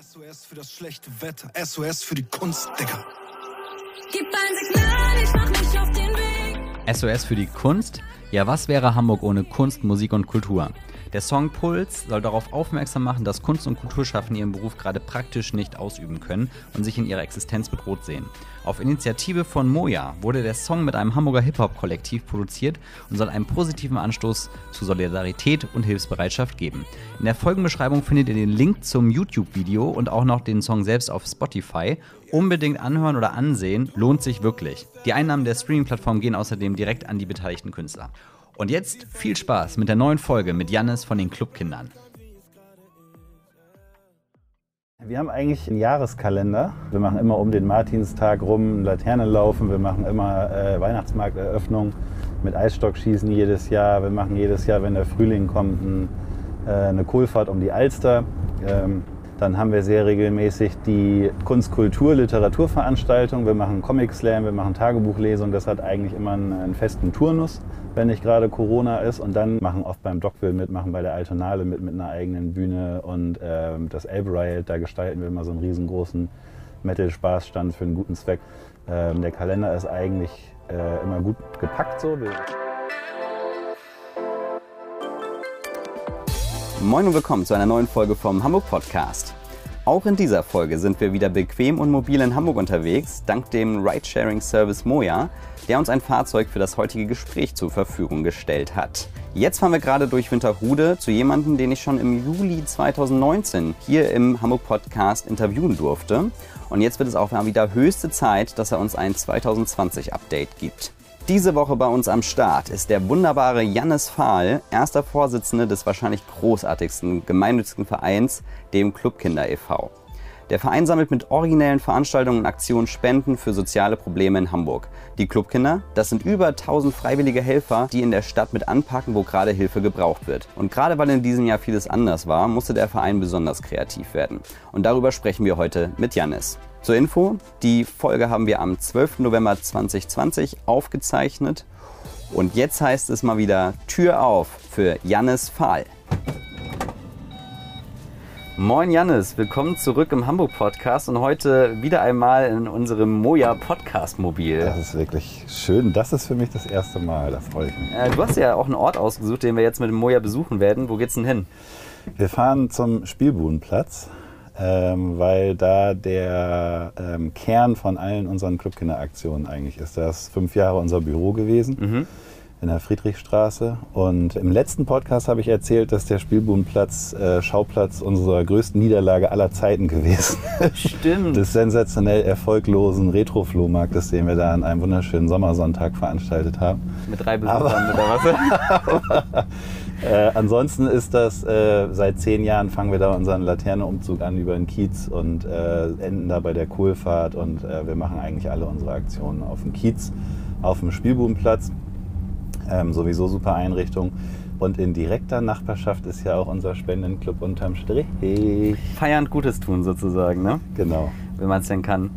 SOS für das schlechte Wetter, SOS für die Kunst, Digga. Gib ein Signal, ich mach mich auf den Weg. SOS für die Kunst? Ja, was wäre Hamburg ohne Kunst, Musik und Kultur? Der Song Puls soll darauf aufmerksam machen, dass Kunst- und Kulturschaffende ihren Beruf gerade praktisch nicht ausüben können und sich in ihrer Existenz bedroht sehen. Auf Initiative von Moja wurde der Song mit einem Hamburger Hip-Hop-Kollektiv produziert und soll einen positiven Anstoß zu Solidarität und Hilfsbereitschaft geben. In der Folgenbeschreibung findet ihr den Link zum YouTube-Video und auch noch den Song selbst auf Spotify. Unbedingt anhören oder ansehen, lohnt sich wirklich. Die Einnahmen der Streaming-Plattform gehen außerdem direkt an die beteiligten Künstler. Und jetzt viel Spaß mit der neuen Folge mit Jannis von den Clubkindern. Wir haben eigentlich einen Jahreskalender. Wir machen immer um den Martinstag rum Laternenlaufen. Wir machen immer äh, Weihnachtsmarkteröffnung mit Eisstockschießen jedes Jahr. Wir machen jedes Jahr, wenn der Frühling kommt, ein, äh, eine Kohlfahrt um die Alster. Ähm, dann haben wir sehr regelmäßig die Kunst, Kultur, Literaturveranstaltung. Wir machen Comic Slam, wir machen Tagebuchlesung. Das hat eigentlich immer einen, einen festen Turnus, wenn nicht gerade Corona ist. Und dann machen oft beim Dockville mit, machen bei der Altonale mit, mit einer eigenen Bühne. Und ähm, das Elbe Riot, da gestalten wir immer so einen riesengroßen Metal-Spaßstand für einen guten Zweck. Ähm, der Kalender ist eigentlich äh, immer gut gepackt so. Moin und willkommen zu einer neuen Folge vom Hamburg Podcast. Auch in dieser Folge sind wir wieder bequem und mobil in Hamburg unterwegs, dank dem Ridesharing-Service Moja, der uns ein Fahrzeug für das heutige Gespräch zur Verfügung gestellt hat. Jetzt fahren wir gerade durch Winterhude zu jemandem, den ich schon im Juli 2019 hier im Hamburg Podcast interviewen durfte. Und jetzt wird es auch wieder höchste Zeit, dass er uns ein 2020-Update gibt. Diese Woche bei uns am Start ist der wunderbare Jannis Fahl, erster Vorsitzende des wahrscheinlich großartigsten gemeinnützigen Vereins, dem Clubkinder e.V. Der Verein sammelt mit originellen Veranstaltungen und Aktionen Spenden für soziale Probleme in Hamburg. Die Clubkinder, das sind über 1000 freiwillige Helfer, die in der Stadt mit anpacken, wo gerade Hilfe gebraucht wird. Und gerade weil in diesem Jahr vieles anders war, musste der Verein besonders kreativ werden. Und darüber sprechen wir heute mit Jannis. Zur Info, die Folge haben wir am 12. November 2020 aufgezeichnet. Und jetzt heißt es mal wieder Tür auf für Jannis Fahl. Moin Jannis, willkommen zurück im Hamburg Podcast und heute wieder einmal in unserem Moja Podcast Mobil. Das ist wirklich schön. Das ist für mich das erste Mal. Da freue ich mich. Äh, du hast ja auch einen Ort ausgesucht, den wir jetzt mit dem Moja besuchen werden. Wo geht's denn hin? Wir fahren zum Spielbudenplatz, ähm, weil da der ähm, Kern von allen unseren Clubkinderaktionen eigentlich ist. Da ist fünf Jahre unser Büro gewesen. In der Friedrichstraße. Und im letzten Podcast habe ich erzählt, dass der Spielbudenplatz äh, Schauplatz unserer größten Niederlage aller Zeiten gewesen ist. Stimmt. des sensationell erfolglosen Retro-Flohmarktes, den wir da an einem wunderschönen Sommersonntag veranstaltet haben. Mit drei Besuchern oder was? Äh, ansonsten ist das, äh, seit zehn Jahren fangen wir da unseren Laterneumzug an über den Kiez und äh, enden da bei der Kohlfahrt und äh, wir machen eigentlich alle unsere Aktionen auf dem Kiez, auf dem Spielbudenplatz. Ähm, sowieso super Einrichtung. Und in direkter Nachbarschaft ist ja auch unser Spendenclub unterm Strich. Feiernd Gutes tun sozusagen, ne? Genau. Wenn man es denn kann.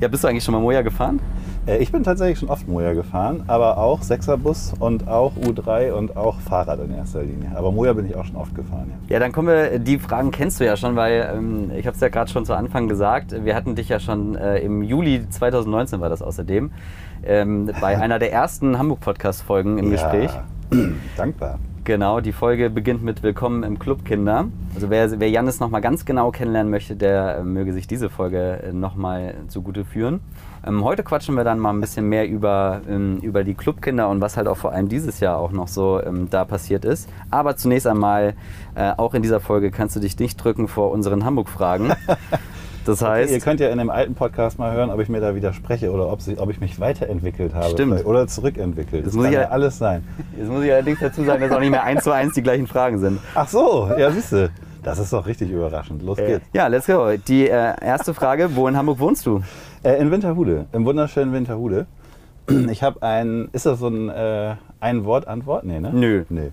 Ja, bist du eigentlich schon mal Moja gefahren? Äh, Ich bin tatsächlich schon oft Moja gefahren, aber auch Sechserbus und auch U3 und auch Fahrrad in erster Linie. Aber Moja bin ich auch schon oft gefahren, ja. Ja, dann kommen wir, die Fragen kennst du ja schon, weil ähm, ich habe es ja gerade schon zu Anfang gesagt, wir hatten dich ja schon äh, im Juli 2019 war das außerdem, ähm, bei einer der ersten Hamburg-Podcast-Folgen im Gespräch. Dankbar. Genau, die Folge beginnt mit Willkommen im Club Kinder. Also wer, wer Jannis nochmal ganz genau kennenlernen möchte, der äh, möge sich diese Folge äh, nochmal zugute führen. Ähm, heute quatschen wir dann mal ein bisschen mehr über, ähm, über die Clubkinder und was halt auch vor allem dieses Jahr auch noch so ähm, da passiert ist. Aber zunächst einmal, äh, auch in dieser Folge kannst du dich nicht drücken vor unseren Hamburg-Fragen. Das heißt, Ihr könnt ja in dem alten Podcast mal hören, ob ich mir da widerspreche oder ob, sie, ob ich mich weiterentwickelt habe. Stimmt. Oder zurückentwickelt. Das, muss kann ja alles sein. jetzt muss ich allerdings dazu sagen, dass auch nicht mehr eins zu eins die gleichen Fragen sind. Ach so, ja, siehst du. Das ist doch richtig überraschend. Los geht's. Ja, let's go. Die äh, erste Frage, wo in Hamburg wohnst du? Äh, in Winterhude, im wunderschönen Winterhude. Ich habe ein, ist das so ein äh, ein Wort Antwort? Nee, ne? Nö. Nee.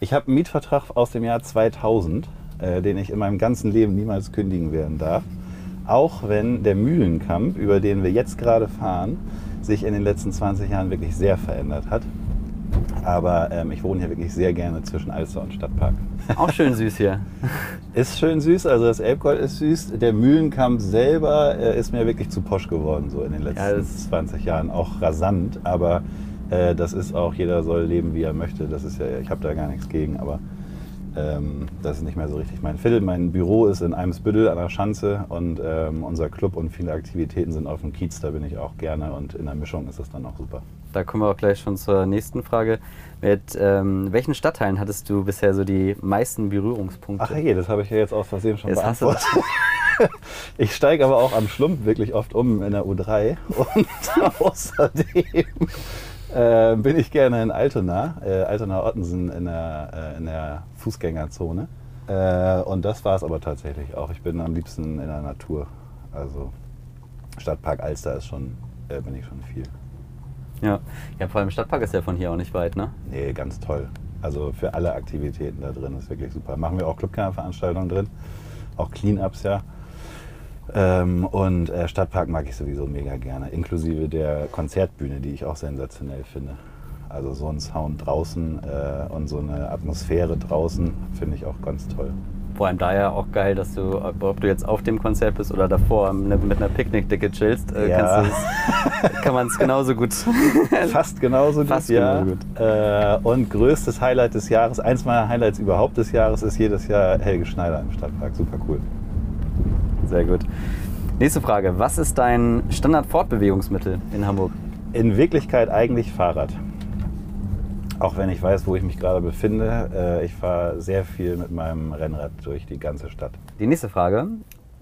Ich habe einen Mietvertrag aus dem Jahr 2000, äh, den ich in meinem ganzen Leben niemals kündigen werden darf. Auch wenn der Mühlenkamp, über den wir jetzt gerade fahren, sich in den letzten 20 Jahren wirklich sehr verändert hat. Aber ähm, ich wohne hier wirklich sehr gerne zwischen Alster und Stadtpark. Auch schön süß hier. Ist schön süß, also das Elbgold ist süß. Der Mühlenkamp selber äh, ist mir wirklich zu posch geworden, so in den letzten Ja, das- 20 Jahren. Auch rasant, aber äh, das ist auch, jeder soll leben, wie er möchte. Das ist ja, ich habe da gar nichts gegen, aber ähm, das ist nicht mehr so richtig mein Viertel. Mein Büro ist in Eimsbüttel an der Schanze und ähm, unser Club und viele Aktivitäten sind auf dem Kiez, da bin ich auch gerne und in der Mischung ist das dann auch super. Da kommen wir auch gleich schon zur nächsten Frage. Mit ähm, welchen Stadtteilen hattest du bisher so die meisten Berührungspunkte? Ach je, das habe ich ja jetzt aus Versehen schon Jetzt hast du- beantwortet. Ich steige aber auch am Schlump wirklich oft um in der U3 und außerdem äh, bin ich gerne in Altona, äh, Altona-Ottensen in der, äh, in der Fußgängerzone. Äh, und das war es aber tatsächlich auch. Ich bin am liebsten in der Natur. Also Stadtpark Alster ist schon, äh, bin ich schon viel. Ja. ja, vor allem Stadtpark ist ja von hier auch nicht weit, ne? Nee, ganz toll. Also für alle Aktivitäten da drin ist wirklich super. Machen wir auch Clubkernveranstaltungen drin, auch Cleanups ja. Ähm, und äh, Stadtpark mag ich sowieso mega gerne, inklusive der Konzertbühne, die ich auch sensationell finde. Also so ein Sound draußen äh, und so eine Atmosphäre draußen finde ich auch ganz toll. Vor allem daher auch geil, dass du, ob du jetzt auf dem Konzert bist oder davor mit mit einer Picknickdecke chillst, äh, Ja. kann man es genauso gut. Fast genauso gut, Fast ja. genauso Äh, und größtes Highlight des Jahres, eins meiner Highlights überhaupt des Jahres, ist jedes Jahr Helge Schneider im Stadtpark. Super cool. Sehr gut. Nächste Frage. Was ist dein Standard-Fortbewegungsmittel in Hamburg? In Wirklichkeit eigentlich Fahrrad. Auch wenn ich weiß, wo ich mich gerade befinde. Äh, ich fahre sehr viel mit meinem Rennrad durch die ganze Stadt. Die nächste Frage.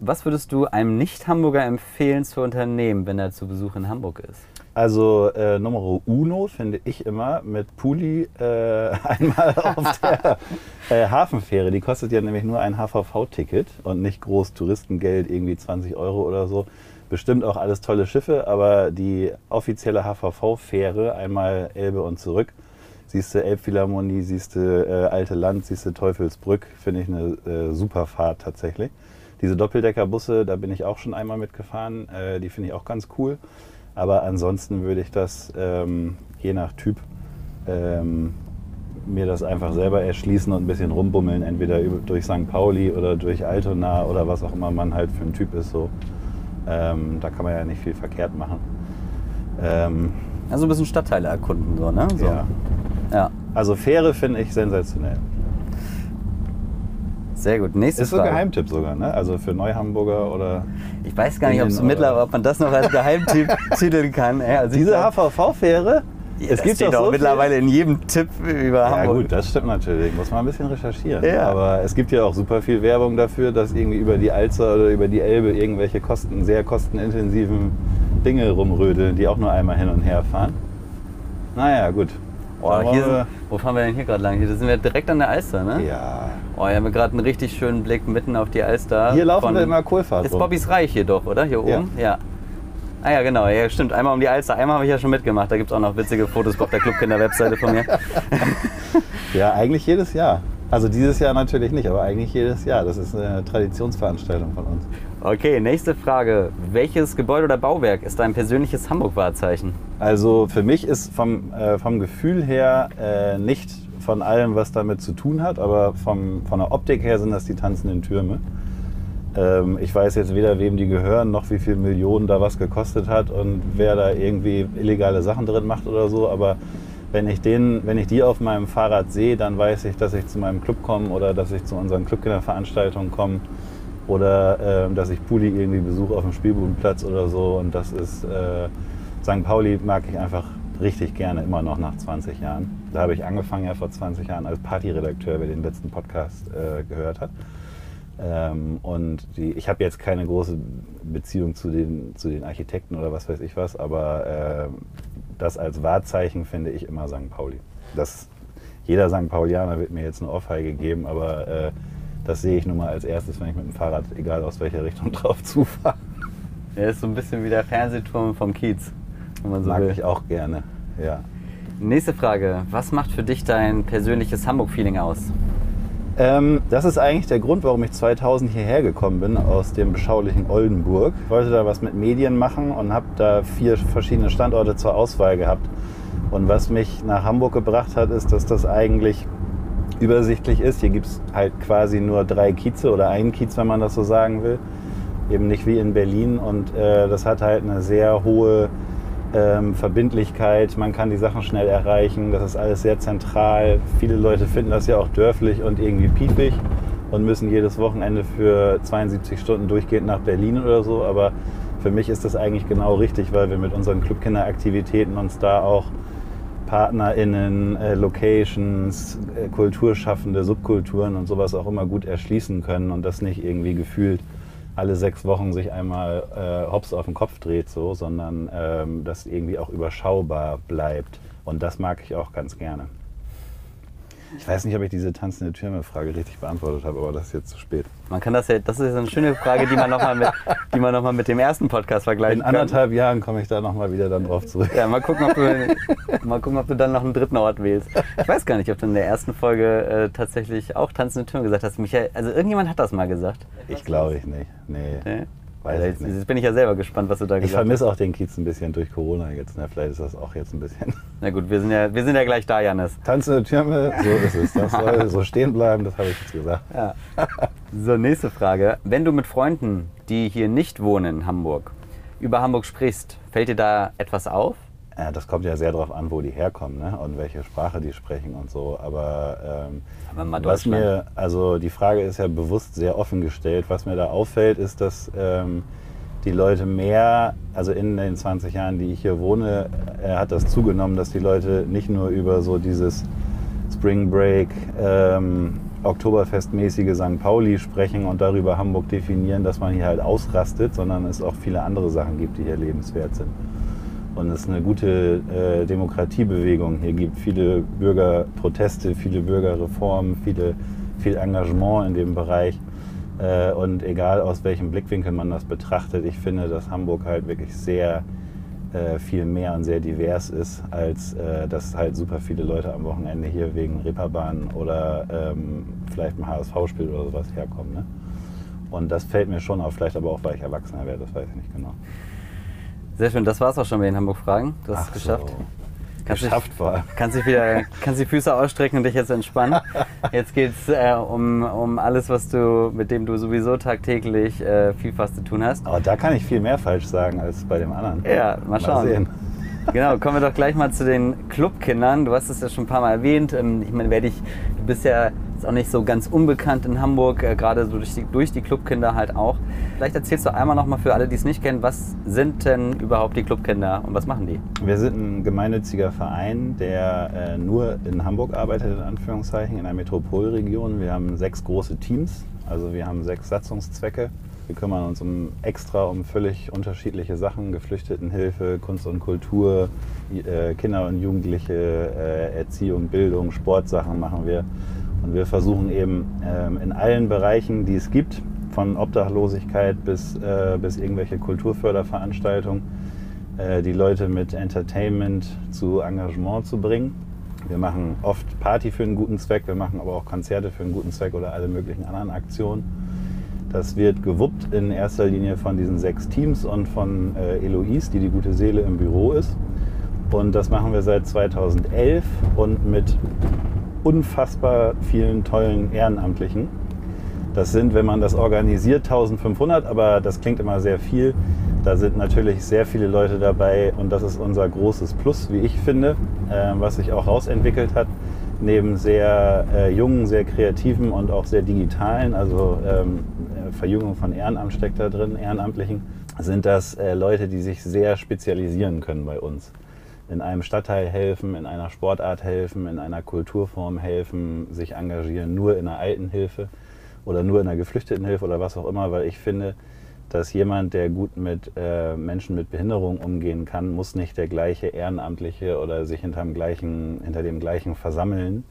Was würdest du einem Nicht-Hamburger empfehlen zu unternehmen, wenn er zu Besuch in Hamburg ist? Also äh, Numero Uno finde ich immer mit Puli äh, einmal auf der äh, Hafenfähre. Die kostet ja nämlich nur ein HVV-Ticket und nicht groß Touristengeld, irgendwie 20 Euro oder so. Bestimmt auch alles tolle Schiffe, aber die offizielle HVV-Fähre, einmal Elbe und zurück, siehst du Elbphilharmonie, siehst du äh, Alte Land, siehst du Teufelsbrück, finde ich eine äh, super Fahrt tatsächlich. Diese Doppeldeckerbusse, da bin ich auch schon einmal mitgefahren, äh, die finde ich auch ganz cool. Aber ansonsten würde ich das ähm, je nach Typ ähm, mir das einfach selber erschließen und ein bisschen rumbummeln, entweder durch St. Pauli oder durch Altona oder was auch immer man halt für ein Typ ist. So. Ähm, da kann man ja nicht viel verkehrt machen. Ähm, Also ein bisschen Stadtteile erkunden, so, ne? So. ja. ja. Also Fähre finde ich sensationell. Sehr gut. Nächste Ist so ein Frage. Geheimtipp sogar, ne? Also für Neuhamburger oder. Ich weiß gar nicht, ob's mittlerweile, ob man das noch als Geheimtipp titeln kann. Ja, also Diese HVV-Fähre? es gibt doch so mittlerweile in jedem Tipp über Ja Hamburg. gut, das stimmt natürlich. Muss man ein bisschen recherchieren. Ja. Aber es gibt ja auch super viel Werbung dafür, dass irgendwie über die Alster oder über die Elbe irgendwelche kosten, sehr kostenintensiven Dinge rumrödeln, die auch nur einmal hin und her fahren. Naja, gut. Wollen sind, wo fahren wir denn hier gerade lang? Hier sind wir direkt an der Alster, ne? ja. Oh, hier haben wir gerade einen richtig schönen Blick mitten auf die Alster. Hier laufen Von- wir immer Kohlfahrt Ist rum. Bobbys Reich hier doch, oder? Hier Ja. oben? Ja. Ah ja, genau. Ja, stimmt. Einmal um die Alster. Einmal habe ich ja schon mitgemacht. Da gibt es auch noch witzige Fotos auf der Clubkinder-Webseite von mir. Ja, eigentlich jedes Jahr. Also dieses Jahr natürlich nicht, aber eigentlich jedes Jahr. Das ist eine Traditionsveranstaltung von uns. Okay, nächste Frage. Welches Gebäude oder Bauwerk ist dein persönliches Hamburg-Wahrzeichen? Also für mich ist vom, äh, vom Gefühl her äh, nicht von allem, was damit zu tun hat, aber vom, von der Optik her sind das die tanzenden Türme. Ähm, ich weiß jetzt weder, wem die gehören, noch wie viel Millionen da was gekostet hat und wer da irgendwie illegale Sachen drin macht oder so. Aber wenn ich, den, wenn ich die auf meinem Fahrrad sehe, dann weiß ich, dass ich zu meinem Club komme oder dass ich zu unseren Clubkinderveranstaltungen komme oder ähm, dass ich Puli irgendwie besuche auf dem Spielbudenplatz oder so. Und das ist äh, St. Pauli mag ich einfach richtig gerne, immer noch nach 20 Jahren. Da habe ich angefangen ja vor 20 Jahren als Partyredakteur, wer den letzten Podcast äh, gehört hat. Ähm, und die, ich habe jetzt keine große Beziehung zu den, zu den Architekten oder was weiß ich was, aber äh, das als Wahrzeichen finde ich immer St. Pauli. Das, jeder St. Paulianer wird mir jetzt eine Ohrfeige geben, aber äh, das sehe ich nun mal als erstes, wenn ich mit dem Fahrrad, egal aus welcher Richtung, drauf zufahre. Er ist so ein bisschen wie der Fernsehturm vom Kiez, wenn man so Mag will. ich auch gerne, ja. Nächste Frage. Was macht für dich dein persönliches Hamburg-Feeling aus? Ähm, das ist eigentlich der Grund, warum ich 2000 hierher gekommen bin, aus dem beschaulichen Oldenburg. Ich wollte da was mit Medien machen und habe da vier verschiedene Standorte zur Auswahl gehabt. Und was mich nach Hamburg gebracht hat, ist, dass das eigentlich übersichtlich ist. Hier gibt es halt quasi nur drei Kieze oder einen Kiez, wenn man das so sagen will. Eben nicht wie in Berlin. Und äh, das hat halt eine sehr hohe ähm, Verbindlichkeit. Man kann die Sachen schnell erreichen. Das ist alles sehr zentral. Viele Leute finden das ja auch dörflich und irgendwie piefig und müssen jedes Wochenende für 72 Stunden durchgehend nach Berlin oder so. Aber für mich ist das eigentlich genau richtig, weil wir mit unseren Clubkinderaktivitäten uns da auch PartnerInnen, äh, Locations, äh, Kulturschaffende, Subkulturen und sowas auch immer gut erschließen können und das nicht irgendwie gefühlt alle sechs Wochen sich einmal äh, hops auf den Kopf dreht, so, sondern ähm, das irgendwie auch überschaubar bleibt. Und das mag ich auch ganz gerne. Ich weiß nicht, ob ich diese tanzende Türme-Frage richtig beantwortet habe, aber das ist jetzt zu spät. Man kann das ja, das ist eine schöne Frage, die man nochmal mit, die man noch mal mit dem ersten Podcast vergleichen In kann. anderthalb Jahren komme ich da nochmal wieder dann drauf zurück. Ja, mal gucken, ob du, mal gucken, ob du dann noch einen dritten Ort wählst. Ich weiß gar nicht, ob du in der ersten Folge äh, tatsächlich auch tanzende Türme gesagt hast. Michael, also irgendjemand hat das mal gesagt. Ich glaube ich nicht. Nee. Nee? Weiß Also ich jetzt, jetzt bin ich ja selber gespannt, was du da Ich gesagt hast. vermisse auch den Kiez ein bisschen durch Corona jetzt. Ne? Vielleicht ist das auch jetzt ein bisschen. Na gut, wir sind ja, wir sind ja gleich da, Janis. Tanzende Türme, so ist es. Das soll so stehen bleiben, das habe ich jetzt gesagt. Ja. So, nächste Frage. Wenn du mit Freunden, die hier nicht wohnen in Hamburg, über Hamburg sprichst, fällt dir da etwas auf? Ja, das kommt ja sehr darauf an, wo die herkommen ne? und welche Sprache die sprechen und so. Aber, ähm, Aber was mir, also die Frage ist ja bewusst sehr offen gestellt. Was mir da auffällt, ist, dass ähm, die Leute mehr, also in den 20 Jahren, die ich hier wohne, äh, hat das zugenommen, dass die Leute nicht nur über so dieses Spring Break, ähm, Oktoberfestmäßige St. Pauli sprechen und darüber Hamburg definieren, dass man hier halt ausrastet, sondern es auch viele andere Sachen gibt, die hier lebenswert sind. Und es eine gute äh, Demokratiebewegung hier gibt. Viele Bürgerproteste, viele Bürgerreformen, viele, viel Engagement in dem Bereich. Äh, und egal aus welchem Blickwinkel man das betrachtet, ich finde, dass Hamburg halt wirklich sehr äh, viel mehr und sehr divers ist, als äh, dass halt super viele Leute am Wochenende hier wegen Reeperbahn oder ähm, vielleicht ein HSV-Spiel oder sowas herkommen. Ne? Und das fällt mir schon auf, vielleicht aber auch, weil ich Erwachsener werde, das weiß ich nicht genau. Sehr schön, das war's auch schon mit den Hamburg-Fragen. Du hast es geschafft. So. Kannst dich- Geschafft vor allem. Kannst dich wieder, kannst die Füße ausstrecken und dich jetzt entspannen. Jetzt geht's äh, um, um alles, was du, mit dem du sowieso tagtäglich äh, viel was zu tun hast. Aber da kann ich viel mehr falsch sagen als bei dem anderen. Ja, mal schauen. sehen. Genau, kommen wir doch gleich mal zu den Clubkindern. Du hast es ja schon ein paar Mal erwähnt. Ähm, Ich meine, wer dich, du bist ja jetzt auch nicht so ganz unbekannt in Hamburg, äh, gerade so durch die, durch die Clubkinder halt auch. Vielleicht erzählst du einmal nochmal für alle, die es nicht kennen, was sind denn überhaupt die Clubkinder und was machen die? Wir sind ein gemeinnütziger Verein, der äh, nur in Hamburg arbeitet, in Anführungszeichen, in der Metropolregion. Wir haben sechs große Teams, also wir haben sechs Satzungszwecke. Wir kümmern uns um extra um völlig unterschiedliche Sachen, Geflüchtetenhilfe, Kunst und Kultur, äh, Kinder und Jugendliche, äh, Erziehung, Bildung, Sportsachen machen wir. Und wir versuchen eben ähm, in allen Bereichen, die es gibt, von Obdachlosigkeit bis, äh, bis irgendwelche Kulturförderveranstaltungen, äh, die Leute mit Entertainment zu Engagement zu bringen. Wir machen oft Party für einen guten Zweck, wir machen aber auch Konzerte für einen guten Zweck oder alle möglichen anderen Aktionen. Das wird gewuppt in erster Linie von diesen sechs Teams und von äh, Eloise, die die gute Seele im Büro ist. Und das machen wir seit 2011 und mit unfassbar vielen tollen Ehrenamtlichen. Das sind, wenn man das organisiert, 1500, aber das klingt immer sehr viel. Da sind natürlich sehr viele Leute dabei und das ist unser großes Plus, wie ich finde, äh, was sich auch rausentwickelt hat. Neben sehr äh, jungen, sehr kreativen und auch sehr digitalen, also ähm, äh, Verjüngung von Ehrenamt steckt da drin, Ehrenamtlichen, sind das äh, Leute, die sich sehr spezialisieren können bei uns in einem Stadtteil helfen, in einer Sportart helfen, in einer Kulturform helfen, sich engagieren, nur in einer Altenhilfe oder nur in einer Geflüchtetenhilfe oder was auch immer, weil ich finde, dass jemand, der gut mit äh, Menschen mit Behinderung umgehen kann, muss nicht der gleiche Ehrenamtliche oder sich hinter dem gleichen, hinter dem gleichen versammeln,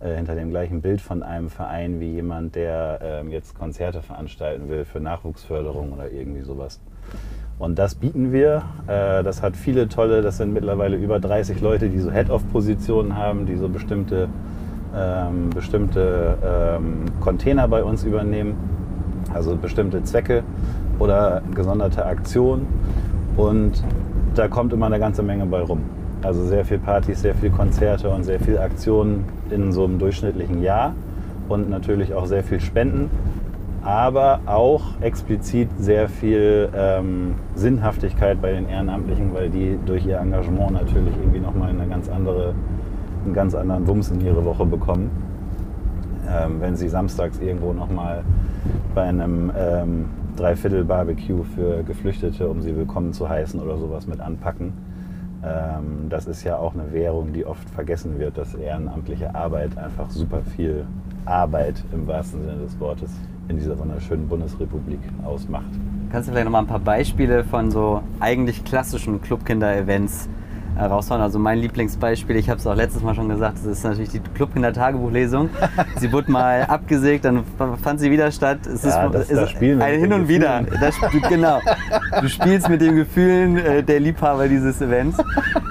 äh, hinter dem gleichen Bild von einem Verein wie jemand, der ähm, jetzt Konzerte veranstalten will für Nachwuchsförderung oder irgendwie sowas. Und das bieten wir. Äh, Das hat viele tolle, das sind mittlerweile über 30 Leute, die so Head-Off-Positionen haben, die so bestimmte, ähm, bestimmte ähm, Container bei uns übernehmen, also bestimmte Zwecke oder gesonderte Aktionen. Und da kommt immer eine ganze Menge bei rum. Also sehr viel Partys, sehr viel Konzerte und sehr viel Aktionen in so einem durchschnittlichen Jahr und natürlich auch sehr viel Spenden, aber auch explizit sehr viel ähm, Sinnhaftigkeit bei den Ehrenamtlichen, weil die durch ihr Engagement natürlich irgendwie nochmal eine ganz andere, einen ganz anderen Wumms in ihre Woche bekommen. Ähm, wenn sie samstags irgendwo nochmal bei einem ähm, Dreiviertel-Barbecue für Geflüchtete, um sie willkommen zu heißen oder sowas mit anpacken. Ähm, das ist ja auch eine Währung, die oft vergessen wird, dass ehrenamtliche Arbeit einfach super viel Arbeit im wahrsten Sinne des Wortes in dieser wunderschönen Bundesrepublik ausmacht. Kannst du vielleicht noch mal ein paar Beispiele von so eigentlich klassischen Clubkinder-Events äh, raushauen? Also mein Lieblingsbeispiel, ich habe es auch letztes Mal schon gesagt, das ist natürlich die Clubkinder-Tagebuchlesung. sie wurde mal abgesägt, dann fand sie wieder statt. Es Ja, ist, das- ist das ein Hin und wieder. Das, genau. Du spielst mit den Gefühlen äh, der Liebhaber dieses Events.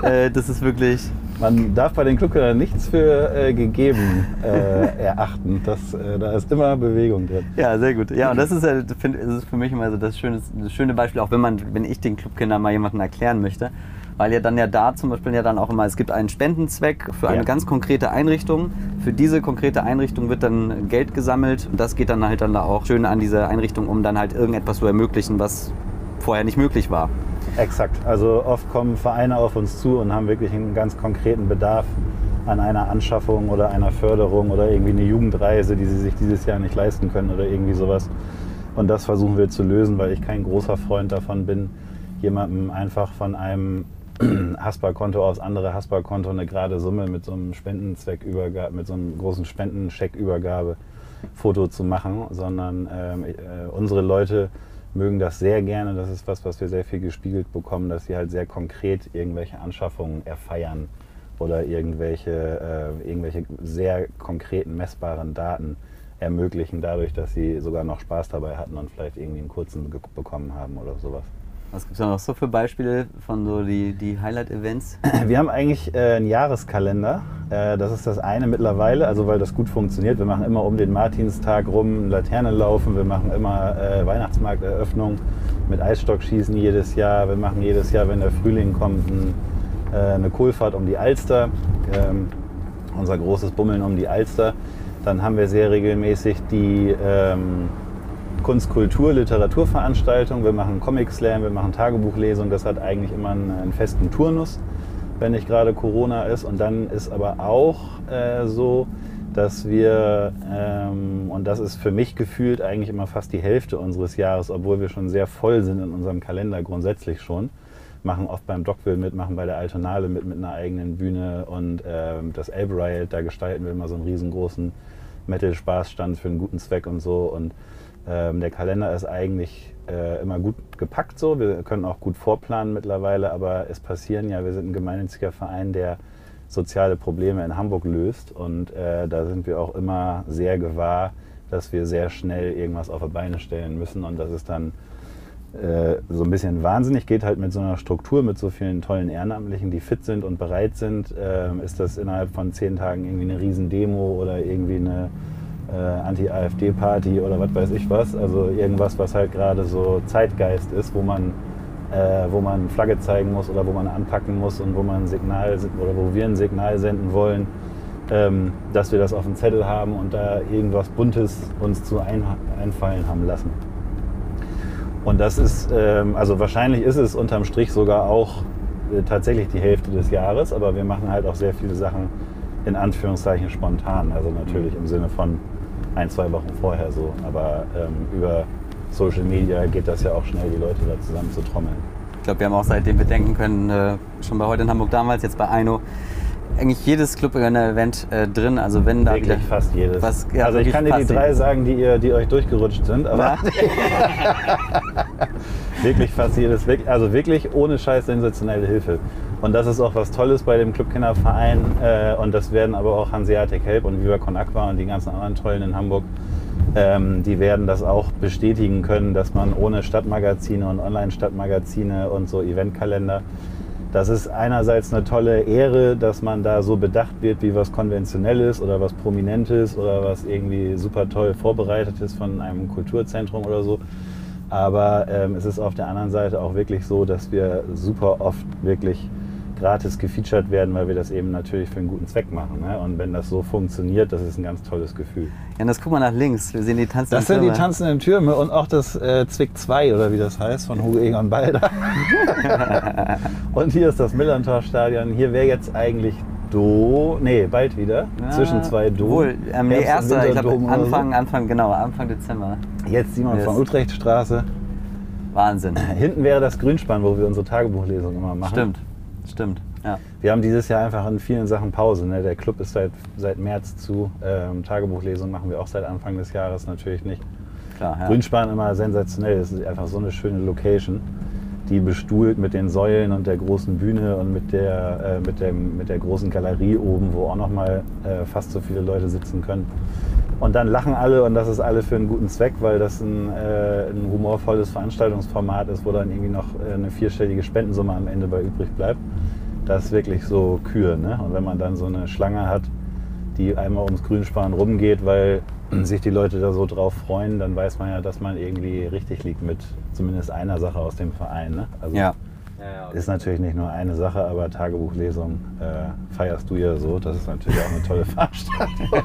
Äh, das ist wirklich Man darf bei den Clubkindern nichts für äh, gegeben äh, erachten. Das, äh, da ist immer Bewegung drin. Ja, sehr gut. Ja, und das ist, ja, find, ist für mich immer so das schöne, das schöne Beispiel, auch wenn man, wenn ich den Clubkindern mal jemanden erklären möchte. Weil ja dann ja da zum Beispiel ja dann auch immer, es gibt einen Spendenzweck für eine Ja. ganz konkrete Einrichtung. Für diese konkrete Einrichtung wird dann Geld gesammelt und das geht dann halt dann da auch schön an diese Einrichtung, um dann halt irgendetwas zu ermöglichen, was vorher nicht möglich war. Exakt. Also oft kommen Vereine auf uns zu und haben wirklich einen ganz konkreten Bedarf an einer Anschaffung oder einer Förderung oder irgendwie eine Jugendreise, die sie sich dieses Jahr nicht leisten können oder irgendwie sowas. Und das versuchen wir zu lösen, weil ich kein großer Freund davon bin, jemandem einfach von einem Haspa-Konto aufs andere Haspa-Konto eine gerade Summe mit so einem Spendenzweckübergabe, mit so einem großen Spendencheckübergabe Foto zu machen, sondern ähm, äh, unsere Leute mögen das sehr gerne. Das ist was, was wir sehr viel gespiegelt bekommen, dass sie halt sehr konkret irgendwelche Anschaffungen erfeiern oder irgendwelche, äh, irgendwelche sehr konkreten, messbaren Daten ermöglichen, dadurch, dass sie sogar noch Spaß dabei hatten und vielleicht irgendwie einen kurzen bekommen haben oder sowas. Was gibt es noch so für Beispiele von so die, die Highlight-Events? Wir haben eigentlich äh, einen Jahreskalender. Äh, das ist das eine mittlerweile, also weil das gut funktioniert. Wir machen immer um den Martinstag rum eine Laterne laufen. Wir machen immer äh, Weihnachtsmarkteröffnung mit Eisstockschießen jedes Jahr. Wir machen jedes Jahr, wenn der Frühling kommt, ein, äh, eine Kohlfahrt um die Alster. Ähm, unser großes Bummeln um die Alster. Dann haben wir sehr regelmäßig die ähm, Kunst, Kultur, Literaturveranstaltung. Wir machen Comic Slam, wir machen Tagebuchlesung. Das hat eigentlich immer einen, einen festen Turnus, wenn nicht gerade Corona ist. Und dann ist aber auch äh, so, dass wir, ähm, und das ist für mich gefühlt eigentlich immer fast die Hälfte unseres Jahres, obwohl wir schon sehr voll sind in unserem Kalender grundsätzlich schon, machen oft beim Dockville mit, machen bei der Altonale mit, mit einer eigenen Bühne und ähm, das Elbe Riot, da gestalten wir immer so einen riesengroßen Metal-Spaßstand für einen guten Zweck und so. Und ähm, der Kalender ist eigentlich äh, immer gut gepackt so. Wir können auch gut vorplanen mittlerweile, aber es passieren ja, wir sind ein gemeinnütziger Verein, der soziale Probleme in Hamburg löst und äh, da sind wir auch immer sehr gewahr, dass wir sehr schnell irgendwas auf die Beine stellen müssen und das ist dann äh, so ein bisschen wahnsinnig, geht halt mit so einer Struktur, mit so vielen tollen Ehrenamtlichen, die fit sind und bereit sind, ähm, ist das innerhalb von zehn Tagen irgendwie eine Riesendemo oder irgendwie eine äh, Anti-AfD-Party oder was weiß ich was. Also irgendwas, was halt gerade so Zeitgeist ist, wo man, äh, wo man Flagge zeigen muss oder wo man anpacken muss und wo man ein Signal oder wo wir ein Signal senden wollen, ähm, dass wir das auf dem Zettel haben und da irgendwas Buntes uns zu ein, einfallen haben lassen. Und das ist, ähm, also wahrscheinlich ist es unterm Strich sogar auch äh, tatsächlich die Hälfte des Jahres, aber wir machen halt auch sehr viele Sachen in Anführungszeichen spontan. Also natürlich im Sinne von ein, zwei Wochen vorher so. Aber ähm, über Social Media geht das ja auch schnell, die Leute da zusammen zu trommeln. Ich glaube, wir haben auch seitdem wir denken können, äh, schon bei heute in Hamburg damals, jetzt bei Aino, eigentlich jedes Club-Event äh, drin. Also wenn da Wirklich fast jedes. Was- ja, also ich kann dir die drei sagen, die, ihr, die euch durchgerutscht sind, aber wirklich fast jedes. Also wirklich ohne Scheiß sensationelle Hilfe. Und das ist auch was Tolles bei dem Clubkinderverein. Äh, und das werden aber auch Hanseatic Help und Viva Con Aqua und die ganzen anderen Tollen in Hamburg, ähm, die werden das auch bestätigen können, dass man ohne Stadtmagazine und Online-Stadtmagazine und so Eventkalender das ist einerseits eine tolle Ehre, dass man da so bedacht wird, wie was Konventionelles oder was Prominentes oder was irgendwie super toll vorbereitet ist von einem Kulturzentrum oder so. Aber ähm, es ist auf der anderen Seite auch wirklich so, dass wir super oft wirklich gratis gefeatured werden, weil wir das eben natürlich für einen guten Zweck machen. Ne? Und wenn das so funktioniert, das ist ein ganz tolles Gefühl. Ja, das guck mal nach links. Wir sehen die tanzenden Das sind die Türme. tanzenden Türme und auch das äh, Zwick 2 oder wie das heißt von Hugo Egon Balder. und hier ist das Millantor-Stadion. Hier wäre jetzt eigentlich Do, nee, bald wieder, Ah, zwischen zwei Do. Wohl, ähm, nee, und erster, ich glaube oder so. Anfang, Anfang, genau, Anfang Dezember. Jetzt Simon Yes. von Utrecht Straße. Wahnsinn. Hinten wäre das Grünspann, wo wir unsere Tagebuchlesung immer machen. Stimmt, stimmt. Ja. Wir haben dieses Jahr einfach in vielen Sachen Pause. Ne? Der Club ist seit, seit März zu. Ähm, Tagebuchlesung machen wir auch seit Anfang des Jahres natürlich nicht. Klar, ja. Grünspan immer sensationell. Das ist einfach so eine schöne Location, die bestuhlt mit den Säulen und der großen Bühne und mit der, äh, mit dem, mit der großen Galerie oben, wo auch nochmal äh, fast so viele Leute sitzen können. Und dann lachen alle und das ist alle für einen guten Zweck, weil das ein, äh, ein humorvolles Veranstaltungsformat ist, wo dann irgendwie noch äh, eine vierstellige Spendensumme am Ende bei übrig bleibt. Das ist wirklich so Kür. Ne? Und wenn man dann so eine Schlange hat, die einmal ums Grünspan rumgeht, weil sich die Leute da so drauf freuen, dann weiß man ja, dass man irgendwie richtig liegt mit zumindest einer Sache aus dem Verein. Ne? Also Ja. Ist natürlich nicht nur eine Sache, aber Tagebuchlesung äh, feierst du ja so. Das ist natürlich auch eine tolle Veranstaltung.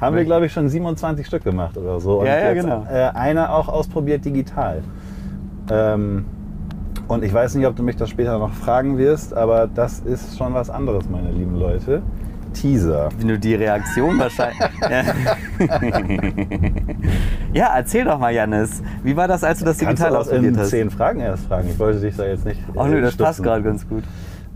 Haben wir, glaube ich, schon 27 Stück gemacht oder so. Ja, ja, jetzt, genau. Äh, einer auch ausprobiert digital. Ähm, und ich weiß nicht, ob du mich das später noch fragen wirst, aber das ist schon was anderes, meine lieben Leute. Teaser. Wie nur die Reaktion wahrscheinlich. ja, erzähl doch mal, Janis. Wie war das, als du das Kannst digital du auch ausprobiert in hast? zehn Fragen erst fragen. Ich wollte dich da jetzt nicht. Ach nö, äh, das passt stupsen. gerade ganz gut.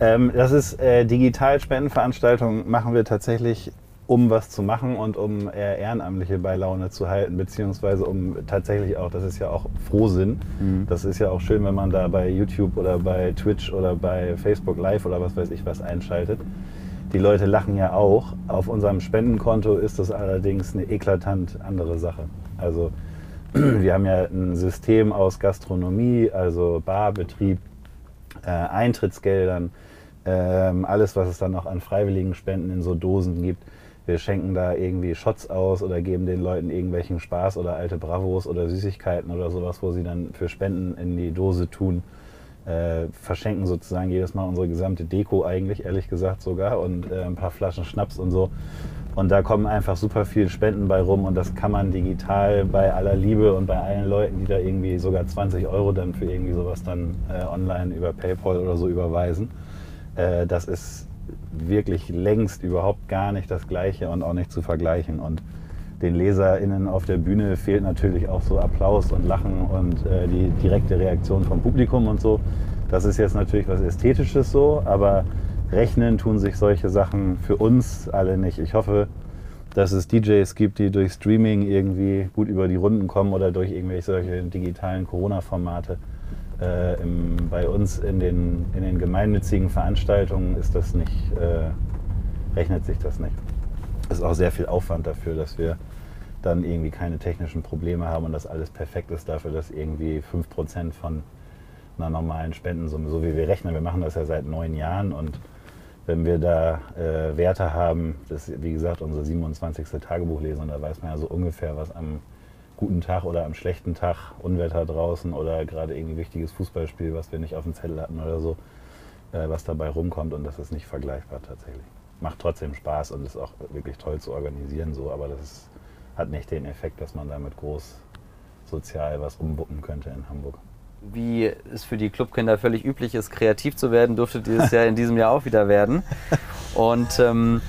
Ähm, das ist äh, digital Spendenveranstaltungen machen wir tatsächlich, um was zu machen und um eher Ehrenamtliche bei Laune zu halten, beziehungsweise um tatsächlich auch, das ist ja auch Frohsinn. Das ist ja auch schön, wenn man da bei YouTube oder bei Twitch oder bei Facebook Live oder was weiß ich was einschaltet. Die Leute lachen ja auch. Auf unserem Spendenkonto ist das allerdings eine eklatant andere Sache. Also wir haben ja ein System aus Gastronomie, also Barbetrieb, äh, Eintrittsgeldern, ähm, alles, was es dann noch an freiwilligen Spenden in so Dosen gibt. Wir schenken da irgendwie Shots aus oder geben den Leuten irgendwelchen Spaß oder alte Bravos oder Süßigkeiten oder sowas, wo sie dann für Spenden in die Dose tun. Äh, verschenken sozusagen jedes Mal unsere gesamte Deko eigentlich, ehrlich gesagt sogar, und äh, ein paar Flaschen Schnaps und so. Und da kommen einfach super viel Spenden bei rum und das kann man digital bei aller Liebe und bei allen Leuten, die da irgendwie sogar 20 Euro dann für irgendwie sowas dann äh, online über PayPal oder so überweisen. Äh, das ist wirklich längst überhaupt gar nicht das Gleiche und auch nicht zu vergleichen. Und den LeserInnen auf der Bühne fehlt natürlich auch so Applaus und Lachen und äh, die direkte Reaktion vom Publikum und so. Das ist jetzt natürlich was Ästhetisches so, aber rechnen tun sich solche Sachen für uns alle nicht. Ich hoffe, dass es DJs gibt, die durch Streaming irgendwie gut über die Runden kommen oder durch irgendwelche solche digitalen Corona-Formate. Äh, im, bei uns in den, in den gemeinnützigen Veranstaltungen ist das nicht, äh, rechnet sich das nicht. Es ist auch sehr viel Aufwand dafür, dass wir dann irgendwie keine technischen Probleme haben und das alles perfekt ist dafür, dass irgendwie 5% von einer normalen Spendensumme, so wie wir rechnen, wir machen das ja seit neun Jahren und wenn wir da äh, Werte haben, das ist wie gesagt unsere 27. Tagebuchlesung, da weiß man ja so ungefähr, was am guten Tag oder am schlechten Tag, Unwetter draußen oder gerade irgendwie wichtiges Fußballspiel, was wir nicht auf dem Zettel hatten oder so, äh, was dabei rumkommt und das ist nicht vergleichbar tatsächlich. Macht trotzdem Spaß und ist auch wirklich toll zu organisieren so, aber das ist, hat nicht den Effekt, dass man damit groß sozial was umwuppen könnte in Hamburg. Wie es für die Clubkinder völlig üblich ist, kreativ zu werden, durftet ihr es ja in diesem Jahr auch wieder werden. Und ähm,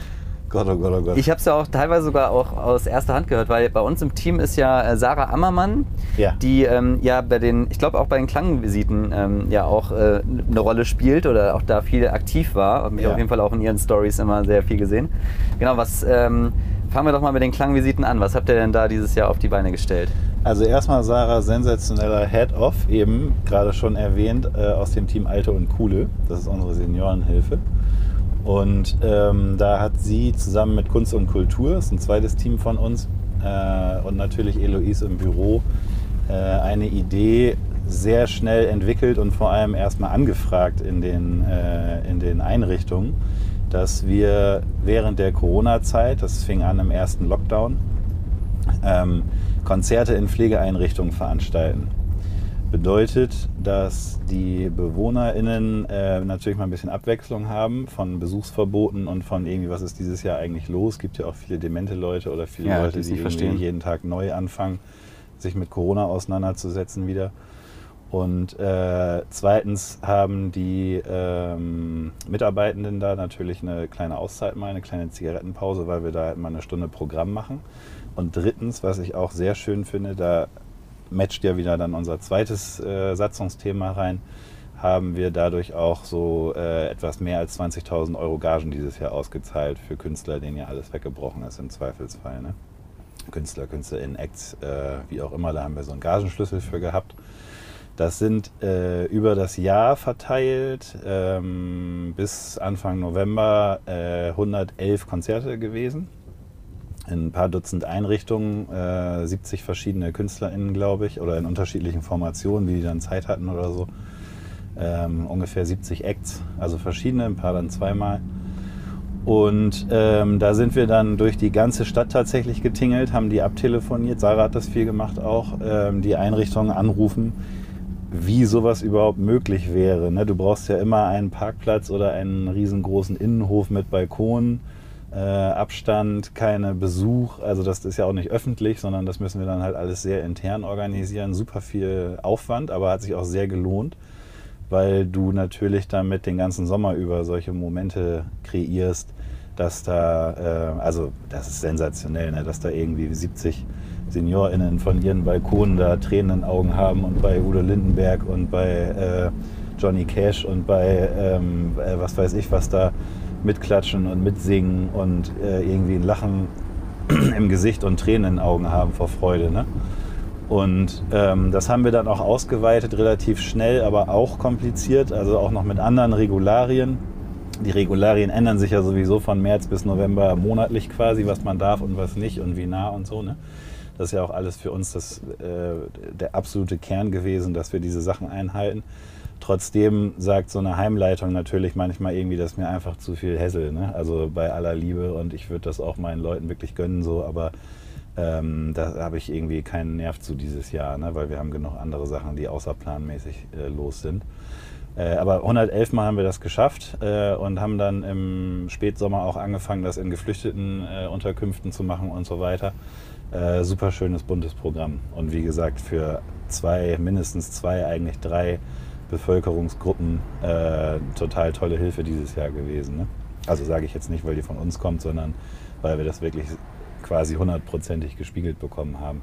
Gott, oh Gott, oh Gott. ich habe es ja auch teilweise sogar auch aus erster Hand gehört, weil bei uns im Team ist ja äh, Sarah Ammermann, Ja. die ähm, ja bei den, ich glaube auch bei den Klangvisiten ähm, ja auch äh, eine Rolle spielt oder auch da viel aktiv war. Habe mich Ja. auf jeden Fall auch in ihren Stories immer sehr viel gesehen. Genau, was ähm, fangen wir doch mal mit den Klangvisiten an. Was habt ihr denn da dieses Jahr auf die Beine gestellt? Also erstmal Sarah, sensationeller Head-Off, eben gerade schon erwähnt, äh, aus dem Team Alte und Coole. Das ist unsere Seniorenhilfe. Und ähm, da hat sie zusammen mit Kunst und Kultur, das ist ein zweites Team von uns, äh, und natürlich Eloise im Büro, äh, eine Idee sehr schnell entwickelt und vor allem erstmal angefragt in den, äh, in den Einrichtungen, dass wir während der Corona-Zeit, das fing an im ersten Lockdown, ähm, Konzerte in Pflegeeinrichtungen veranstalten. Bedeutet, dass die BewohnerInnen äh, natürlich mal ein bisschen Abwechslung haben von Besuchsverboten und von irgendwie, was ist dieses Jahr eigentlich los? Es gibt ja auch viele demente Leute oder viele Ja, Leute, die die irgendwie verstehen. jeden Tag neu anfangen, sich mit Corona auseinanderzusetzen wieder. Und äh, zweitens haben die ähm, Mitarbeitenden da natürlich eine kleine Auszeit mal, eine kleine Zigarettenpause, weil wir da halt mal eine Stunde Programm machen. Und drittens, was ich auch sehr schön finde, da matcht ja wieder dann unser zweites äh, Satzungsthema rein, haben wir dadurch auch so äh, etwas mehr als 20.000 Euro Gagen dieses Jahr ausgezahlt für Künstler, denen ja alles weggebrochen ist im Zweifelsfall. Ne? Künstler, KünstlerInnen, Acts, äh, wie auch immer, da haben wir so einen Gagenschlüssel für gehabt. Das sind äh, über das Jahr verteilt ähm, bis Anfang November äh, 111 Konzerte gewesen. In ein paar Dutzend Einrichtungen, äh, 70 verschiedene KünstlerInnen, glaube ich, oder in unterschiedlichen Formationen, wie die dann Zeit hatten oder so. Ähm, ungefähr 70 Acts, also verschiedene, ein paar dann zweimal. Und ähm, da sind wir dann durch die ganze Stadt tatsächlich getingelt, haben die abtelefoniert. Sarah hat das viel gemacht auch, ähm, die Einrichtungen anrufen, wie sowas überhaupt möglich wäre. Ne? Du brauchst ja immer einen Parkplatz oder einen riesengroßen Innenhof mit Balkon, äh, Abstand, keine Besuch. Also das ist ja auch nicht öffentlich, sondern das müssen wir dann halt alles sehr intern organisieren. Super viel Aufwand, aber hat sich auch sehr gelohnt weil du natürlich damit den ganzen Sommer über solche Momente kreierst, dass da, äh, also das ist sensationell, ne? dass da irgendwie 70 SeniorInnen von ihren Balkonen da Tränen in Augen haben und bei Udo Lindenberg und bei äh, Johnny Cash und bei ähm, äh, was weiß ich was da mitklatschen und mitsingen und äh, irgendwie ein Lachen im Gesicht und Tränen in den Augen haben vor Freude. Ne? Und ähm, das haben wir dann auch ausgeweitet, relativ schnell, aber auch kompliziert, also auch noch mit anderen Regularien. Die Regularien ändern sich ja sowieso von März bis November monatlich quasi, was man darf und was nicht und wie nah und so. Ne? Das ist ja auch alles für uns das, äh, der absolute Kern gewesen, dass wir diese Sachen einhalten. Trotzdem sagt so eine Heimleitung natürlich manchmal irgendwie, dass mir einfach zu viel Hässel. Ne? Also bei aller Liebe und ich würde das auch meinen Leuten wirklich gönnen, so, aber ähm, da habe ich irgendwie keinen Nerv zu dieses Jahr, ne? weil wir haben genug andere Sachen, die außerplanmäßig äh, los sind. Äh, aber 111 Mal haben wir das geschafft äh, und haben dann im Spätsommer auch angefangen, das in geflüchteten äh, Unterkünften zu machen und so weiter. Äh, super schönes, buntes Programm. Und wie gesagt, für zwei, mindestens zwei, eigentlich drei Bevölkerungsgruppen äh, total tolle Hilfe dieses Jahr gewesen. Ne? Also sage ich jetzt nicht, weil die von uns kommt, sondern weil wir das wirklich quasi hundertprozentig gespiegelt bekommen haben.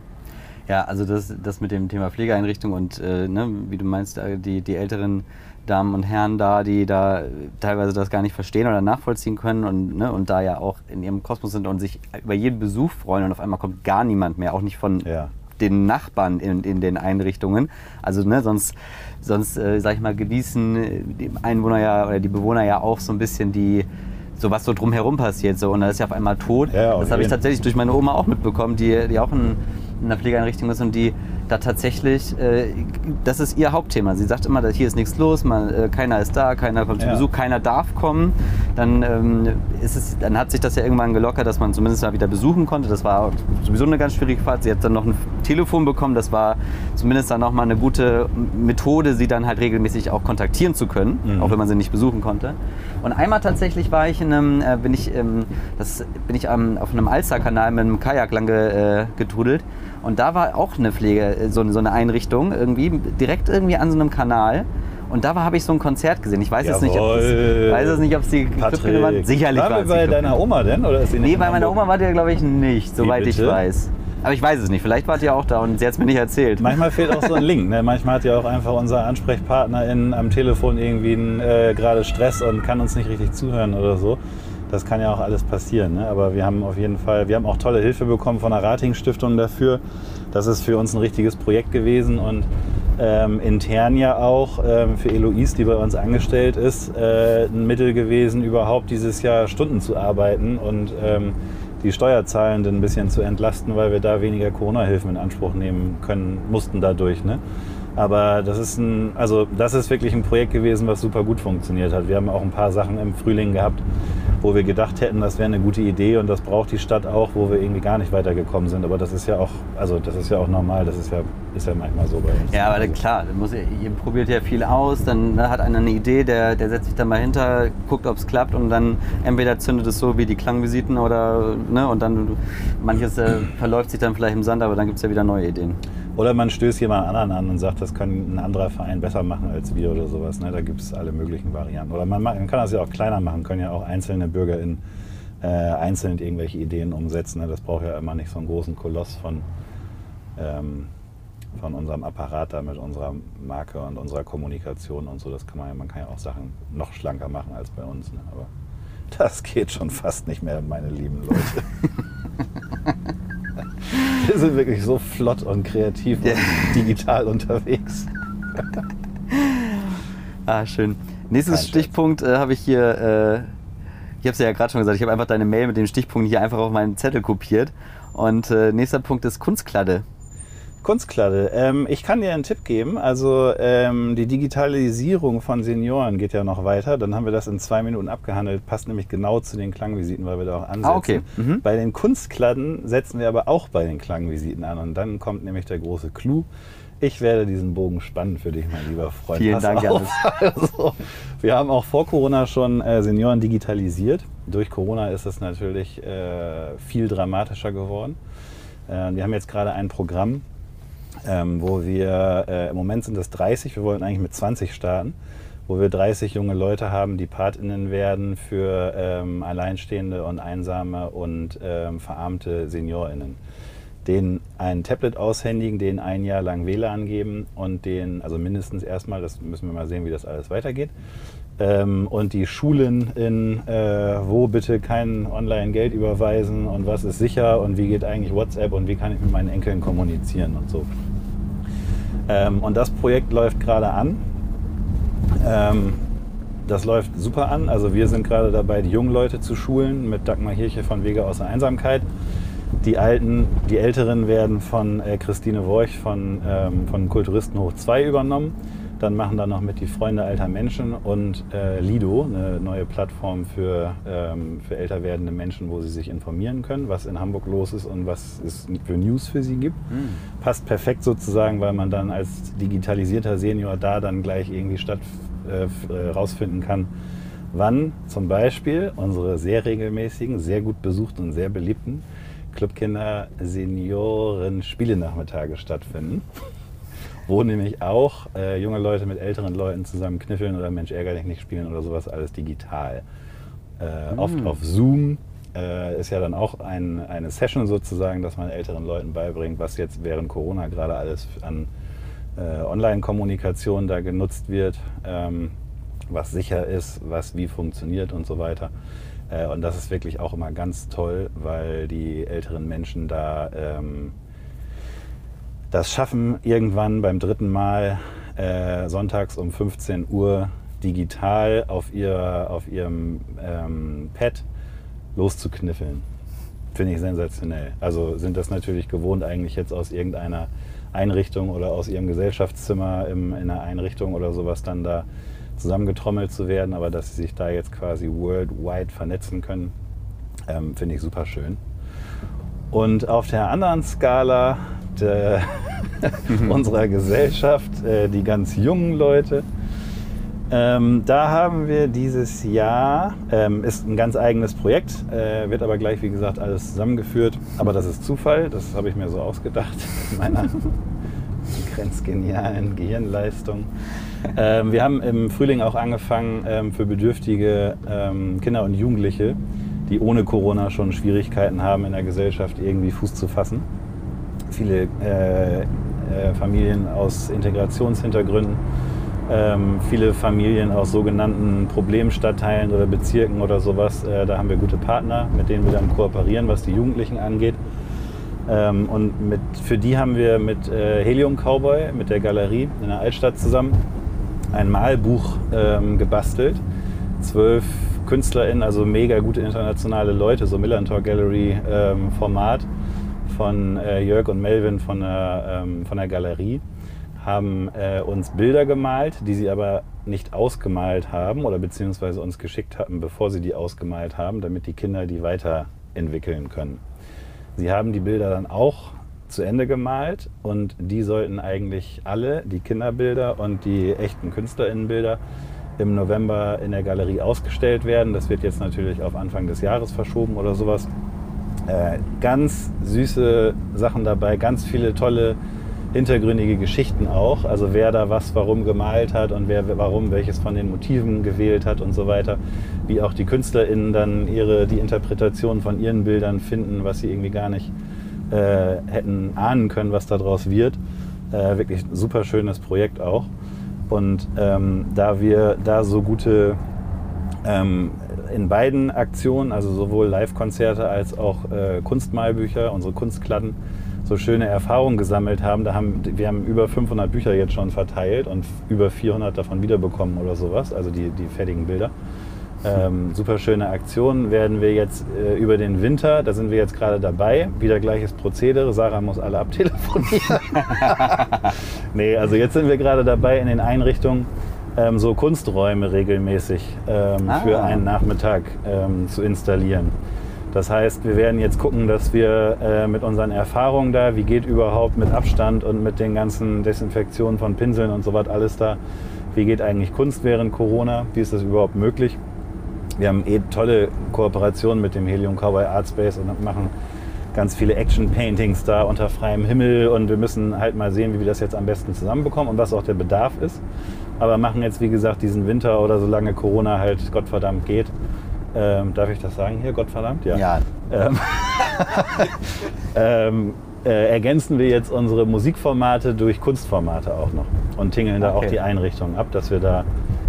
Ja, also das, das mit dem Thema Pflegeeinrichtung und äh, ne, wie du meinst, die, die älteren Damen und Herren da, die da teilweise das gar nicht verstehen oder nachvollziehen können und, ne, und da ja auch in ihrem Kosmos sind und sich über jeden Besuch freuen und auf einmal kommt gar niemand mehr, auch nicht von Ja. den Nachbarn in, in den Einrichtungen. Also ne, sonst, sonst äh, sag ich mal, genießen die Einwohner ja oder die Bewohner ja auch so ein bisschen die so was so drumherum passiert so und da ist ja auf einmal tot. Ja, das habe ich tatsächlich durch meine Oma auch mitbekommen, die, die auch in, in einer Pflegeeinrichtung ist und die da tatsächlich, äh, das ist ihr Hauptthema. Sie sagt immer, hier ist nichts los, man, äh, keiner ist da, keiner kommt zu Ja. Besuch, keiner darf kommen. Dann, ähm, ist es, dann hat sich das ja irgendwann gelockert, dass man zumindest mal wieder besuchen konnte. Das war sowieso eine ganz schwierige Fahrt. Sie hat dann noch ein Telefon bekommen, das war zumindest dann nochmal eine gute Methode, sie dann halt regelmäßig auch kontaktieren zu können, Mhm. auch wenn man sie nicht besuchen konnte. Und einmal tatsächlich war ich in einem, äh, bin ich, ähm, das bin ich ähm, auf einem Alsterkanal mit einem Kajak lang ge, äh, getrudelt. Und da war auch eine Pflege, äh, so, so eine Einrichtung irgendwie, direkt irgendwie an so einem Kanal. Und da habe ich so ein Konzert gesehen. Ich weiß jetzt nicht, ob es, Jawohl. es nicht, ob es die Clubkinder waren. Sicherlich war es bei deiner Oma denn? Oder ist sie nicht Nee, bei meiner? Oma war der, glaube ich, nicht, soweit ich weiß. Aber ich weiß es nicht. Vielleicht wart ihr auch da und sie hat es mir nicht erzählt. Manchmal fehlt auch so ein Link. Ne? Manchmal hat ja auch einfach unser Ansprechpartner in, am Telefon irgendwie einen, äh, gerade Stress und kann uns nicht richtig zuhören oder so. Das kann ja auch alles passieren. Ne? Aber wir haben auf jeden Fall, wir haben auch tolle Hilfe bekommen von der Rating Stiftung dafür. Das ist für uns ein richtiges Projekt gewesen und ähm, intern ja auch ähm, für Eloise, die bei uns angestellt ist, äh, ein Mittel gewesen, überhaupt dieses Jahr Stunden zu arbeiten und ähm, die Steuerzahlenden ein bisschen zu entlasten, weil wir da weniger Corona-Hilfen in Anspruch nehmen können, mussten dadurch. Ne? Aber das ist ein, also das ist wirklich ein Projekt gewesen, was super gut funktioniert hat. Wir haben auch ein paar Sachen im Frühling gehabt, wo wir gedacht hätten, das wäre eine gute Idee und das braucht die Stadt auch, wo wir irgendwie gar nicht weitergekommen sind. Aber das ist ja auch, also das ist ja auch normal, das ist ja, ist ja manchmal so bei uns. Ja, aber klar, muss, ihr probiert ja viel aus, dann ne, hat einer eine Idee, der, der setzt sich dann mal hinter, guckt, ob es klappt und dann entweder zündet es so wie die Klangvisiten oder, ne, und dann manches äh, verläuft sich dann vielleicht im Sand, aber dann gibt es ja wieder neue Ideen. Oder man stößt jemand anderen an und sagt, das kann ein anderer Verein besser machen als wir oder sowas. Ne? Da gibt es alle möglichen Varianten. Oder man, man kann das ja auch kleiner machen, können ja auch einzelne BürgerInnen äh, einzeln irgendwelche Ideen umsetzen. Ne? Das braucht ja immer nicht so einen großen Koloss von, ähm, von unserem Apparat da mit unserer Marke und unserer Kommunikation und so. Das kann man ja, man kann ja auch Sachen noch schlanker machen als bei uns. Ne? Aber das geht schon fast nicht mehr, meine lieben Leute. Wir sind wirklich so flott und kreativ Ja. und digital unterwegs. Ah, schön. Nächstes Kein. Stichpunkt äh, habe ich hier, äh, ich habe es ja gerade schon gesagt, ich habe einfach deine Mail mit den Stichpunkten hier einfach auf meinen Zettel kopiert. Und äh, nächster Punkt ist Kunstkladde. Kunstkladde. Ähm, ich kann dir einen Tipp geben. Also ähm, die Digitalisierung von Senioren geht ja noch weiter. Dann haben wir das in zwei Minuten abgehandelt. Passt nämlich genau zu den Klangvisiten, weil wir da auch ansetzen. Ah, okay. Mhm. Bei den Kunstkladden setzen wir aber auch bei den Klangvisiten an. Und dann kommt nämlich der große Clou. Ich werde diesen Bogen spannen für dich, mein lieber Freund. Vielen Pass Dank, auf. Also, wir haben auch vor Corona schon äh, Senioren digitalisiert. Durch Corona ist es natürlich äh, viel dramatischer geworden. Äh, wir haben jetzt gerade ein Programm, ähm, wo wir, äh, im Moment sind es 30, wir wollen eigentlich mit 20 starten, wo wir 30 junge Leute haben, die PatInnen werden für ähm, Alleinstehende und Einsame und ähm, verarmte SeniorInnen. Denen ein Tablet aushändigen, denen ein Jahr lang WLAN geben und denen, also mindestens erstmal, das müssen wir mal sehen, wie das alles weitergeht. Ähm, und die Schulen in, äh, wo bitte kein Online-Geld überweisen und was ist sicher und wie geht eigentlich WhatsApp und wie kann ich mit meinen Enkeln kommunizieren und so. Ähm, und das Projekt läuft gerade an. Ähm, das läuft super an. Also wir sind gerade dabei, die jungen Leute zu schulen mit Dagmar Hirche von Wege aus der Einsamkeit. Die Alten, die Älteren werden von äh, Christine Worch von, ähm, von Kulturisten hoch 2 übernommen. Dann machen da noch mit die Freunde alter Menschen und äh, Lido, eine neue Plattform für, ähm, für älter werdende Menschen, wo sie sich informieren können, was in Hamburg los ist und was es für News für sie gibt. Passt perfekt sozusagen, weil man dann als digitalisierter Senior da dann gleich irgendwie statt äh, äh, rausfinden kann, wann zum Beispiel unsere sehr regelmäßigen, sehr gut besuchten und sehr beliebten Clubkinder Senioren Spielenachmittage stattfinden wo nämlich auch äh, junge Leute mit älteren Leuten zusammen kniffeln oder Mensch ärgerlich nicht spielen oder sowas alles digital. Äh, Oft auf Zoom äh, ist ja dann auch ein, eine Session sozusagen, dass man älteren Leuten beibringt, was jetzt während Corona gerade alles an äh, Online-Kommunikation da genutzt wird, ähm, was sicher ist, was wie funktioniert und so weiter. Äh, und das ist wirklich auch immer ganz toll, weil die älteren Menschen da ähm, das schaffen, irgendwann beim dritten Mal äh, sonntags um 15 Uhr digital auf, ihr, auf ihrem ähm, Pad loszukniffeln. Finde ich sensationell. Also sind das natürlich gewohnt eigentlich jetzt aus irgendeiner Einrichtung oder aus ihrem Gesellschaftszimmer im, in einer Einrichtung oder sowas dann da zusammengetrommelt zu werden, aber dass sie sich da jetzt quasi worldwide vernetzen können, ähm, finde ich super schön. Und auf der anderen Skala der, unserer Gesellschaft, äh, die ganz jungen Leute, ähm, da haben wir dieses Jahr, ähm, ist ein ganz eigenes Projekt, äh, wird aber gleich, wie gesagt, alles zusammengeführt. Aber das ist Zufall, das habe ich mir so ausgedacht in meiner grenzgenialen Gehirnleistung. Ähm, wir haben im Frühling auch angefangen, ähm, für bedürftige ähm, Kinder und Jugendliche, die ohne Corona schon Schwierigkeiten haben, in der Gesellschaft irgendwie Fuß zu fassen. Viele äh, äh, Familien aus Integrationshintergründen, ähm, viele Familien aus sogenannten Problemstadtteilen oder Bezirken oder sowas. Äh, da haben wir gute Partner, mit denen wir dann kooperieren, was die Jugendlichen angeht. Ähm, und mit, für die haben wir mit äh, Helium Cowboy, mit der Galerie in der Altstadt zusammen, ein Malbuch ähm, gebastelt. Zwölf KünstlerInnen, also mega gute internationale Leute, so Millantor Gallery ähm, Format von äh, Jörg und Melvin von der, ähm, von der Galerie, haben äh, uns Bilder gemalt, die sie aber nicht ausgemalt haben oder beziehungsweise uns geschickt hatten, bevor sie die ausgemalt haben, damit die Kinder die weiterentwickeln können. Sie haben die Bilder dann auch zu Ende gemalt und die sollten eigentlich alle, die Kinderbilder und die echten Künstlerinnenbilder, im November in der Galerie ausgestellt werden. Das wird jetzt natürlich auf Anfang des Jahres verschoben oder sowas. Äh, ganz süße Sachen dabei, ganz viele tolle hintergründige Geschichten auch. Also wer da was warum gemalt hat und wer warum welches von den Motiven gewählt hat und so weiter. Wie auch die KünstlerInnen dann ihre, die Interpretation von ihren Bildern finden, was sie irgendwie gar nicht äh, hätten ahnen können, was daraus wird. Äh, wirklich super schönes Projekt auch. Und ähm, da wir da so gute ähm, in beiden Aktionen, also sowohl Live-Konzerte als auch äh, Kunstmalbücher, unsere Kunstkladden, so schöne Erfahrungen gesammelt haben. Da haben. Wir haben über 500 Bücher jetzt schon verteilt und über 400 davon wiederbekommen oder sowas, also die, die fertigen Bilder. Ähm, super schöne Aktion werden wir jetzt äh, über den Winter, da sind wir jetzt gerade dabei, wieder gleiches Prozedere. Sarah muss alle abtelefonieren. nee, also jetzt sind wir gerade dabei in den Einrichtungen ähm, so Kunsträume regelmäßig ähm, ah. für einen Nachmittag ähm, zu installieren. Das heißt, wir werden jetzt gucken, dass wir äh, mit unseren Erfahrungen da, wie geht überhaupt mit Abstand und mit den ganzen Desinfektionen von Pinseln und so was alles da, wie geht eigentlich Kunst während Corona, wie ist das überhaupt möglich? Wir haben eh tolle Kooperationen mit dem Helium Cowboy Art Space und machen ganz viele Action-Paintings da unter freiem Himmel und wir müssen halt mal sehen, wie wir das jetzt am besten zusammenbekommen und was auch der Bedarf ist. Aber machen jetzt, wie gesagt, diesen Winter oder solange Corona halt Gottverdammt geht, ähm, darf ich das sagen hier, Gottverdammt? Ja. ja. Ähm, ähm, äh, ergänzen wir jetzt unsere Musikformate durch Kunstformate auch noch und tingeln da okay. auch die Einrichtungen ab, dass wir da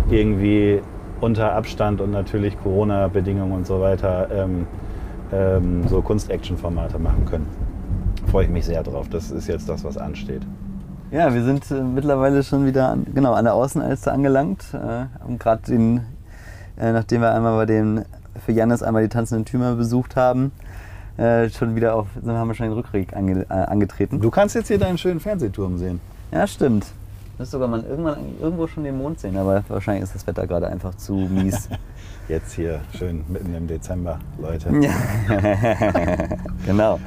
irgendwie unter Abstand und natürlich Corona-Bedingungen und so weiter ähm, ähm, so Kunst-Action-Formate machen können. Freue ich mich sehr drauf. Das ist jetzt das, was ansteht. Ja, wir sind äh, mittlerweile schon wieder an, genau, an der Außenalster angelangt. Äh, haben gerade den, äh, nachdem wir einmal bei dem, für Janis einmal die tanzenden Türme besucht haben, äh, schon wieder auf, haben wir schon den Rückweg ange, äh, angetreten. Du kannst jetzt hier deinen schönen Fernsehturm sehen. Ja, stimmt. Müsste sogar mal irgendwann irgendwo schon den Mond sehen, aber wahrscheinlich ist das Wetter gerade einfach zu mies. Jetzt hier schön mitten im Dezember, Leute. Genau.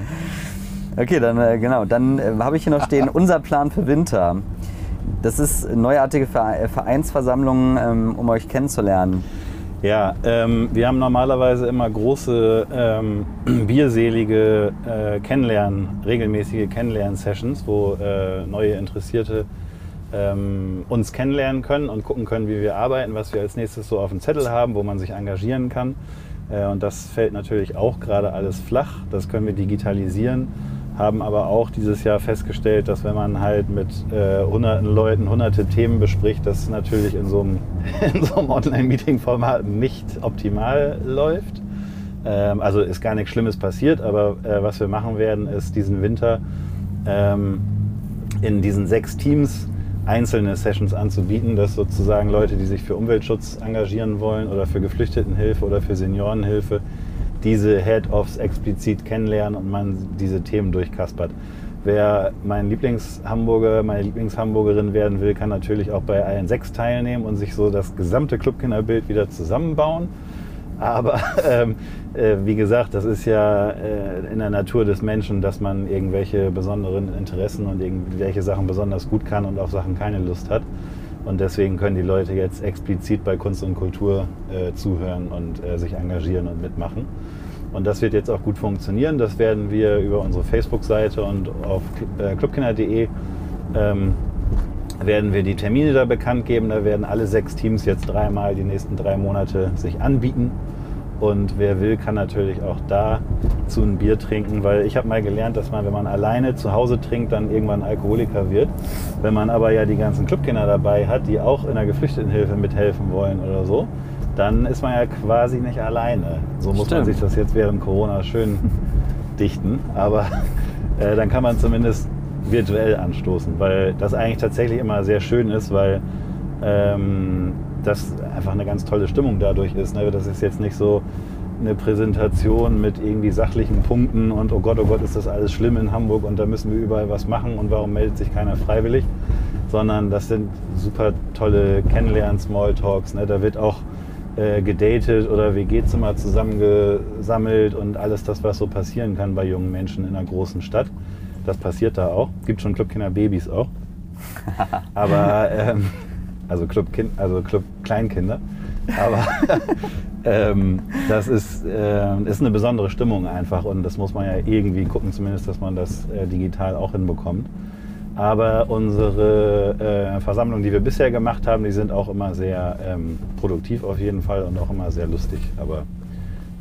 Okay, dann äh, genau, dann äh, habe ich hier noch stehen unser Plan für Winter. Das ist neuartige äh, Vereinsversammlungen, ähm, um euch kennenzulernen. Ja, ähm, wir haben normalerweise immer große ähm, bierselige äh, Kennenlernen, regelmäßige Kennenlernen-Sessions, wo äh, neue Interessierte ähm, uns kennenlernen können und gucken können, wie wir arbeiten, was wir als nächstes so auf dem Zettel haben, wo man sich engagieren kann. Äh, und das fällt natürlich auch gerade alles flach. Das können wir digitalisieren, haben aber auch dieses Jahr festgestellt, dass wenn man halt mit äh, hunderten Leuten hunderte Themen bespricht, das natürlich in so einem, so einem Online-Meeting-Format nicht optimal läuft. Ähm, also ist gar nichts Schlimmes passiert, aber äh, was wir machen werden, ist diesen Winter ähm, in diesen sechs Teams einzelne Sessions anzubieten, dass sozusagen Leute, die sich für Umweltschutz engagieren wollen oder für Geflüchtetenhilfe oder für Seniorenhilfe, diese Head-Offs explizit kennenlernen und man diese Themen durchkaspert. Wer mein Lieblingshamburger, meine Lieblingshamburgerin werden will, kann natürlich auch bei allen sechs teilnehmen und sich so das gesamte Clubkinderbild wieder zusammenbauen. Aber ähm, äh, wie gesagt, das ist ja äh, in der Natur des Menschen, dass man irgendwelche besonderen Interessen und irgendwelche Sachen besonders gut kann und auf Sachen keine Lust hat. Und deswegen können die Leute jetzt explizit bei Kunst und Kultur äh, zuhören und äh, sich engagieren und mitmachen. Und das wird jetzt auch gut funktionieren. Das werden wir über unsere Facebook-Seite und auf äh, clubkinder.de ähm, werden wir die Termine da bekannt geben. Da werden alle sechs Teams jetzt dreimal die nächsten drei Monate sich anbieten. Und wer will, kann natürlich auch da zu ein Bier trinken, weil ich habe mal gelernt, dass man, wenn man alleine zu Hause trinkt, dann irgendwann Alkoholiker wird. Wenn man aber ja die ganzen Clubkinder dabei hat, die auch in der Geflüchtetenhilfe mithelfen wollen oder so, dann ist man ja quasi nicht alleine. So muss Stimmt. man sich das jetzt während Corona schön dichten. Aber äh, dann kann man zumindest virtuell anstoßen, weil das eigentlich tatsächlich immer sehr schön ist, weil ähm, das einfach eine ganz tolle Stimmung dadurch ist. Ne? Das ist jetzt nicht so eine Präsentation mit irgendwie sachlichen Punkten und oh Gott, oh Gott, ist das alles schlimm in Hamburg und da müssen wir überall was machen und warum meldet sich keiner freiwillig, sondern das sind super tolle Kennenlernen, Smalltalks. Ne? Da wird auch äh, gedatet oder WG-Zimmer zusammengesammelt und alles das, was so passieren kann bei jungen Menschen in einer großen Stadt. Das passiert da auch. Gibt schon Clubkinder-Babys auch. Aber, ähm, also, Club also Club Kleinkinder. Aber ähm, das ist, äh, ist eine besondere Stimmung einfach und das muss man ja irgendwie gucken, zumindest, dass man das äh, digital auch hinbekommt. Aber unsere äh, Versammlungen, die wir bisher gemacht haben, die sind auch immer sehr ähm, produktiv auf jeden Fall und auch immer sehr lustig. Aber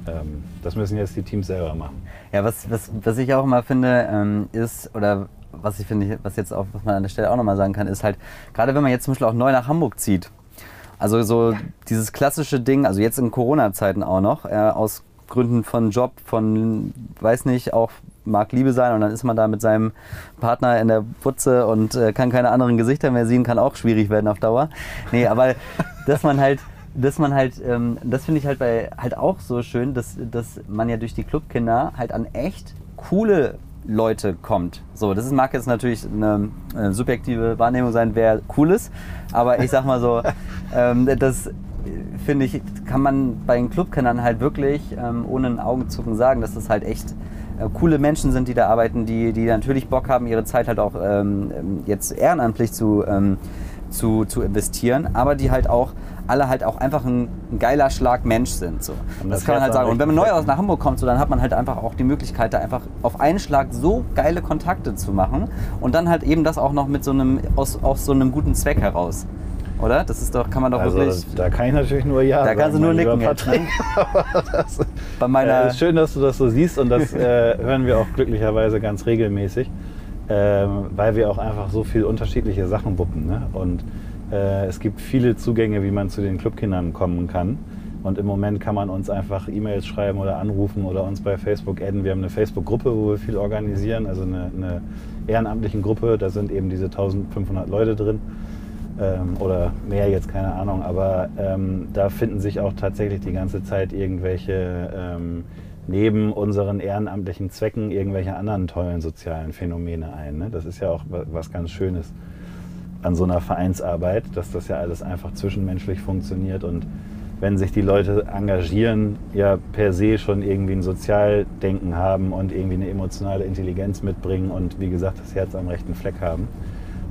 ähm, das müssen jetzt die Teams selber machen. Ja, was, was, was ich auch immer finde, ähm, ist, oder was ich finde, was jetzt auch, was man an der Stelle auch nochmal sagen kann, ist halt, gerade wenn man jetzt zum Beispiel auch neu nach Hamburg zieht, also so dieses klassische Ding, also jetzt in Corona-Zeiten auch noch, äh, aus Gründen von Job, von, weiß nicht, auch mag Liebe sein und dann ist man da mit seinem Partner in der Putze und äh, kann keine anderen Gesichter mehr sehen, kann auch schwierig werden auf Dauer. Nee, aber dass man halt, dass man halt, ähm, das finde ich halt bei halt auch so schön, dass, dass man ja durch die Clubkinder halt an echt coole Leute kommt. So, das mag jetzt natürlich eine, eine subjektive Wahrnehmung sein, wer cool ist, aber ich sag mal so, ähm, das finde ich, kann man bei den Clubkennern halt wirklich ähm, ohne ein Augenzucken sagen, dass das halt echt äh, coole Menschen sind, die da arbeiten, die, die natürlich Bock haben, ihre Zeit halt auch ähm, jetzt ehrenamtlich zu, ähm, zu, zu investieren, aber die halt auch alle halt auch einfach ein, ein geiler Schlag Mensch sind. So. Das, kann man halt sagen. Und wenn man neu aus nach Hamburg kommt, so, dann hat man halt einfach auch die Möglichkeit, da einfach auf einen Schlag so geile Kontakte zu machen und dann halt eben das auch noch mit so einem, aus, aus so einem guten Zweck heraus oder? Das ist doch, kann man doch also, wirklich. Da kann ich natürlich nur ja. Da sagen, kannst du nur nicken. Jetzt, ne? das, Bei meiner. Äh, ist schön, dass du das so siehst und das äh, hören wir auch glücklicherweise ganz regelmäßig, äh, weil wir auch einfach so viel unterschiedliche Sachen wuppen. Ne? Und äh, es gibt viele Zugänge, wie man zu den Clubkindern kommen kann. Und im Moment kann man uns einfach E-Mails schreiben oder anrufen oder uns bei Facebook adden. Wir haben eine Facebook-Gruppe, wo wir viel organisieren, also eine, eine ehrenamtlichen Gruppe. Da sind eben diese 1500 Leute drin ähm, oder mehr jetzt, keine Ahnung, aber ähm, da finden sich auch tatsächlich die ganze Zeit irgendwelche, ähm, neben unseren ehrenamtlichen Zwecken, irgendwelche anderen tollen sozialen Phänomene ein. Ne? Das ist ja auch was ganz Schönes an so einer Vereinsarbeit, dass das ja alles einfach zwischenmenschlich funktioniert und wenn sich die Leute engagieren, ja per se schon irgendwie ein Sozialdenken haben und irgendwie eine emotionale Intelligenz mitbringen und wie gesagt das Herz am rechten Fleck haben.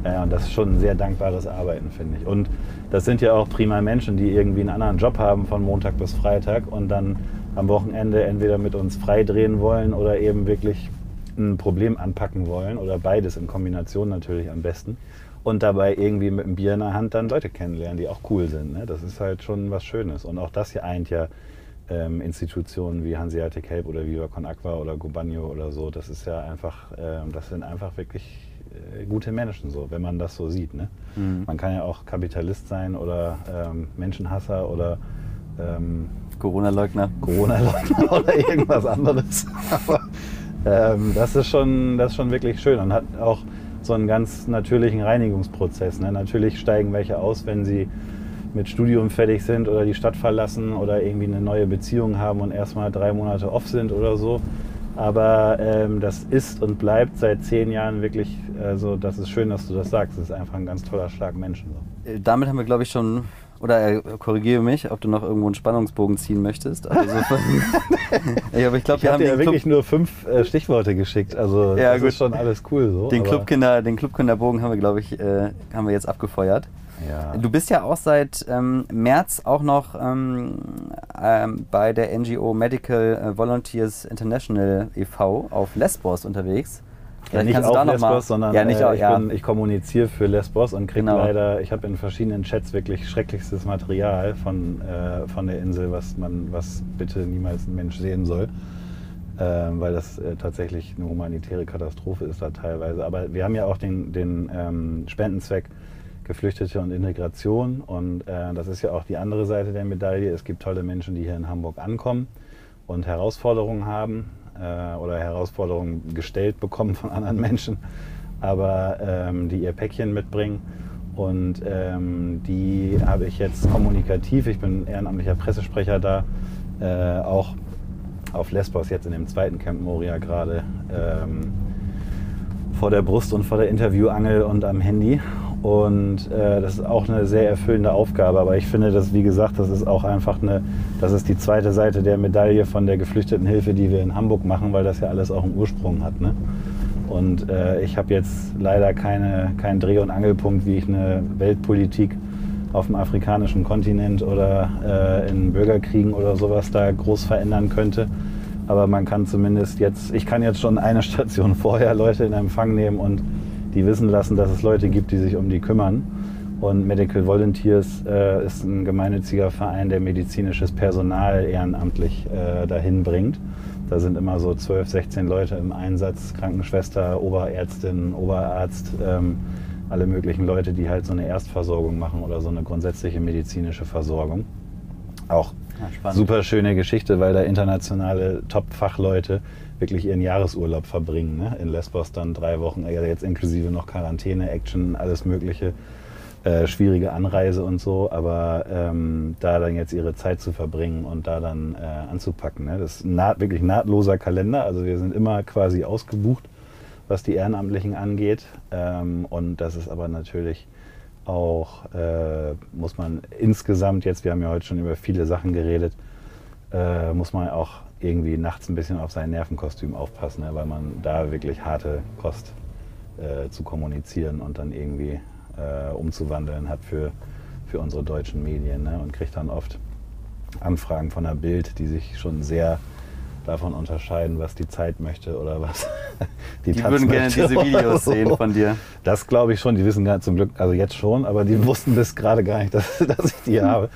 Ja, und das ist schon ein sehr dankbares Arbeiten, finde ich. Und das sind ja auch prima Menschen, die irgendwie einen anderen Job haben von Montag bis Freitag und dann am Wochenende entweder mit uns frei drehen wollen oder eben wirklich ein Problem anpacken wollen oder beides in Kombination natürlich am besten. Und dabei irgendwie mit einem Bier in der Hand dann Leute kennenlernen, die auch cool sind. Ne? Das ist halt schon was Schönes. Und auch das hier eint ja ähm, Institutionen wie Hanseatic Help oder Viva Con Aqua oder Gubagno oder so. Das ist ja einfach, ähm, das sind einfach wirklich äh, gute Menschen, so, wenn man das so sieht. Ne? Mhm. Man kann ja auch Kapitalist sein oder ähm, Menschenhasser oder ähm, Corona-Leugner. Corona-Leugner oder irgendwas anderes. Aber ähm, das, ist schon, das ist schon wirklich schön und hat auch so einen ganz natürlichen Reinigungsprozess. Ne? Natürlich steigen welche aus, wenn sie mit Studium fertig sind oder die Stadt verlassen oder irgendwie eine neue Beziehung haben und erstmal drei Monate off sind oder so. Aber ähm, das ist und bleibt seit zehn Jahren wirklich, also das ist schön, dass du das sagst. Das ist einfach ein ganz toller Schlag Menschen. So. Äh, damit haben wir, glaube ich, schon, oder äh, korrigiere mich, ob du noch irgendwo einen Spannungsbogen ziehen möchtest. Also so ich, aber ich glaube, wir haben dir ja wirklich nur fünf äh, Stichworte geschickt. Also ja, das gut. ist schon alles cool so. Den, Clubkinder, den Clubkinderbogen haben wir, glaube ich, äh, haben wir jetzt abgefeuert. Ja. Du bist ja auch seit ähm, März auch noch ähm, ähm, bei der NGO Medical Volunteers International e.V. auf Lesbos unterwegs. Ja, nicht auf Lesbos, sondern ja, nicht, äh, ich, ja. bin, ich, kommuniziere für Lesbos und kriege genau. leider, ich habe in verschiedenen Chats wirklich schrecklichstes Material von, äh, von der Insel, was man, was bitte niemals ein Mensch sehen soll. Ähm, weil das äh, tatsächlich eine humanitäre Katastrophe ist da teilweise. Aber wir haben ja auch den, den ähm, Spendenzweck Geflüchtete und Integration. Und äh, das ist ja auch die andere Seite der Medaille. Es gibt tolle Menschen, die hier in Hamburg ankommen und Herausforderungen haben äh, oder Herausforderungen gestellt bekommen von anderen Menschen, aber ähm, die ihr Päckchen mitbringen. Und ähm, die habe ich jetzt kommunikativ, ich bin ehrenamtlicher Pressesprecher da, äh, auch auf Lesbos jetzt in dem zweiten Camp Moria gerade ähm, vor der Brust und vor der Interviewangel und am Handy Und äh, das ist auch eine sehr erfüllende Aufgabe. Aber ich finde, dass, wie gesagt, das ist auch einfach eine, das ist die zweite Seite der Medaille von der Geflüchtetenhilfe, die wir in Hamburg machen, weil das ja alles auch einen Ursprung hat. Ne? Und äh, ich habe jetzt leider keine, keinen Dreh- und Angelpunkt, wie ich eine Weltpolitik auf dem afrikanischen Kontinent oder äh, in Bürgerkriegen oder sowas da groß verändern könnte. Aber man kann zumindest jetzt, ich kann jetzt schon eine Station vorher Leute in Empfang nehmen und die wissen lassen, dass es Leute gibt, die sich um die kümmern. Und Medical Volunteers äh, ist ein gemeinnütziger Verein, der medizinisches Personal ehrenamtlich äh, dahin bringt. Da sind immer so 12, 16 Leute im Einsatz, Krankenschwester, Oberärztin, Oberarzt, ähm, alle möglichen Leute, die halt so eine Erstversorgung machen oder so eine grundsätzliche medizinische Versorgung. Auch Ja, super schöne Geschichte, weil da internationale Top-Fachleute wirklich ihren Jahresurlaub verbringen. Ne? In Lesbos dann drei Wochen, jetzt inklusive noch Quarantäne, Action, alles Mögliche. Äh, schwierige Anreise und so, aber ähm, da dann jetzt ihre Zeit zu verbringen und da dann äh, anzupacken. Ne? Das ist naht, wirklich nahtloser Kalender. Also wir sind immer quasi ausgebucht, was die Ehrenamtlichen angeht. Ähm, und das ist aber natürlich auch, äh, muss man insgesamt jetzt, wir haben ja heute schon über viele Sachen geredet, äh, muss man auch irgendwie nachts ein bisschen auf sein Nervenkostüm aufpassen, ne? weil man da wirklich harte Kost äh, zu kommunizieren und dann irgendwie äh, umzuwandeln hat für, für unsere deutschen Medien ne? und kriegt dann oft Anfragen von der Bild, die sich schon sehr davon unterscheiden, was die Zeit möchte oder was Die Taz würden gerne diese Videos so. sehen von dir. Das glaube ich schon. Die wissen gar zum Glück, also jetzt schon, aber die wussten bis gerade gar nicht, dass, dass ich die habe.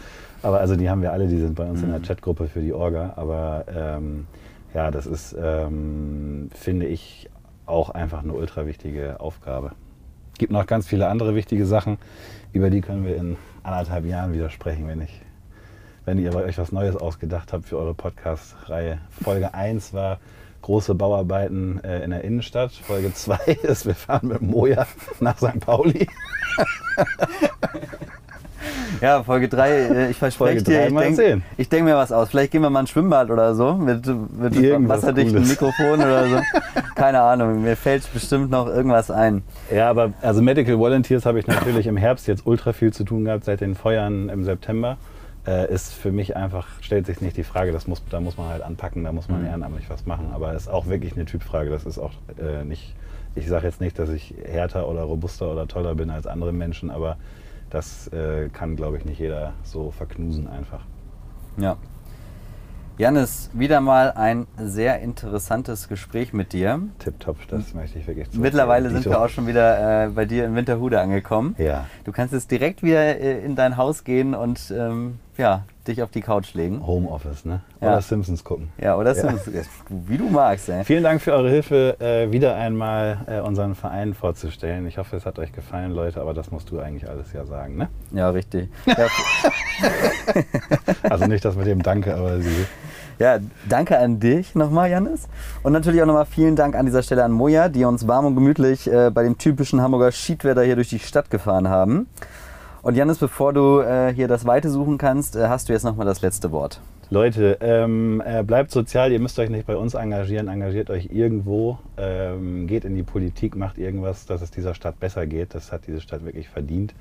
Aber also die haben wir alle, die sind bei uns in der Chatgruppe für die Orga. Aber ähm, ja, das ist, ähm, finde ich, auch einfach eine ultra wichtige Aufgabe. Gibt noch ganz viele andere wichtige Sachen, über die können wir in anderthalb Jahren wieder sprechen, wenn ich wenn ihr euch was Neues ausgedacht habt für eure Podcast-Reihe. Folge 1 war große Bauarbeiten äh, in der Innenstadt. Folge 2 ist, wir fahren mit Moja nach St. Pauli. Ja, Folge 3, ich verspreche dir, ich denke denk mir was aus. Vielleicht gehen wir mal ein Schwimmbad oder so mit, mit Irgendwas wasserdichtem Cooles. Mikrofon oder so. Keine Ahnung, mir fällt bestimmt noch irgendwas ein. Ja, aber also Medical Volunteers habe ich natürlich im Herbst jetzt ultra viel zu tun gehabt seit den Feuern im September. Äh, ist für mich einfach, stellt sich nicht die Frage, das muss, da muss man halt anpacken, da muss man Mhm. ehrenamtlich was machen. Aber ist auch wirklich eine Typfrage. Das ist auch äh, nicht, ich sage jetzt nicht, dass ich härter oder robuster oder toller bin als andere Menschen, aber das äh, kann, glaube ich, nicht jeder so verknusen einfach. Ja. Janis, wieder mal ein sehr interessantes Gespräch mit dir. Tipptopp, das möchte ich wirklich Mittlerweile sind wir auch schon wieder äh, bei dir in Winterhude angekommen. Ja. Du kannst jetzt direkt wieder äh, in dein Haus gehen und ähm, ja, dich auf die Couch legen. Homeoffice, ne? Ja. Oder Simpsons gucken. Ja, oder Ja. so, wie du magst. Ey. Vielen Dank für eure Hilfe, äh, wieder einmal äh, unseren Verein vorzustellen. Ich hoffe, es hat euch gefallen, Leute, aber das musst du eigentlich alles ja sagen, ne? Ja, richtig. Ja, Also nicht das mit dem Danke, aber sie. Ja, danke an dich nochmal, Janis. Und natürlich auch nochmal vielen Dank an dieser Stelle an Moja, die uns warm und gemütlich äh, bei dem typischen Hamburger Schiedwetter hier durch die Stadt gefahren haben. Und Janis, bevor du äh, hier das Weite suchen kannst, äh, hast du jetzt nochmal das letzte Wort. Leute, ähm, äh, bleibt sozial, ihr müsst euch nicht bei uns engagieren, engagiert euch irgendwo, ähm, geht in die Politik, macht irgendwas, dass es dieser Stadt besser geht. Das hat diese Stadt wirklich verdient.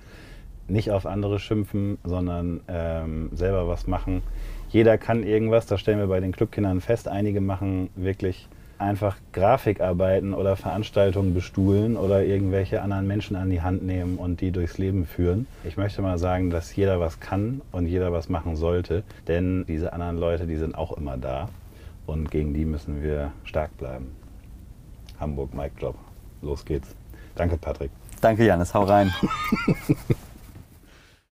Nicht auf andere schimpfen, sondern ähm, selber was machen. Jeder kann irgendwas, das stellen wir bei den Clubkindern fest. Einige machen wirklich einfach Grafikarbeiten oder Veranstaltungen bestuhlen oder irgendwelche anderen Menschen an die Hand nehmen und die durchs Leben führen. Ich möchte mal sagen, dass jeder was kann und jeder was machen sollte, denn diese anderen Leute, die sind auch immer da und gegen die müssen wir stark bleiben. Hamburg, Mic Drop. Los geht's. Danke, Patrick. Danke, Janis. Hau rein.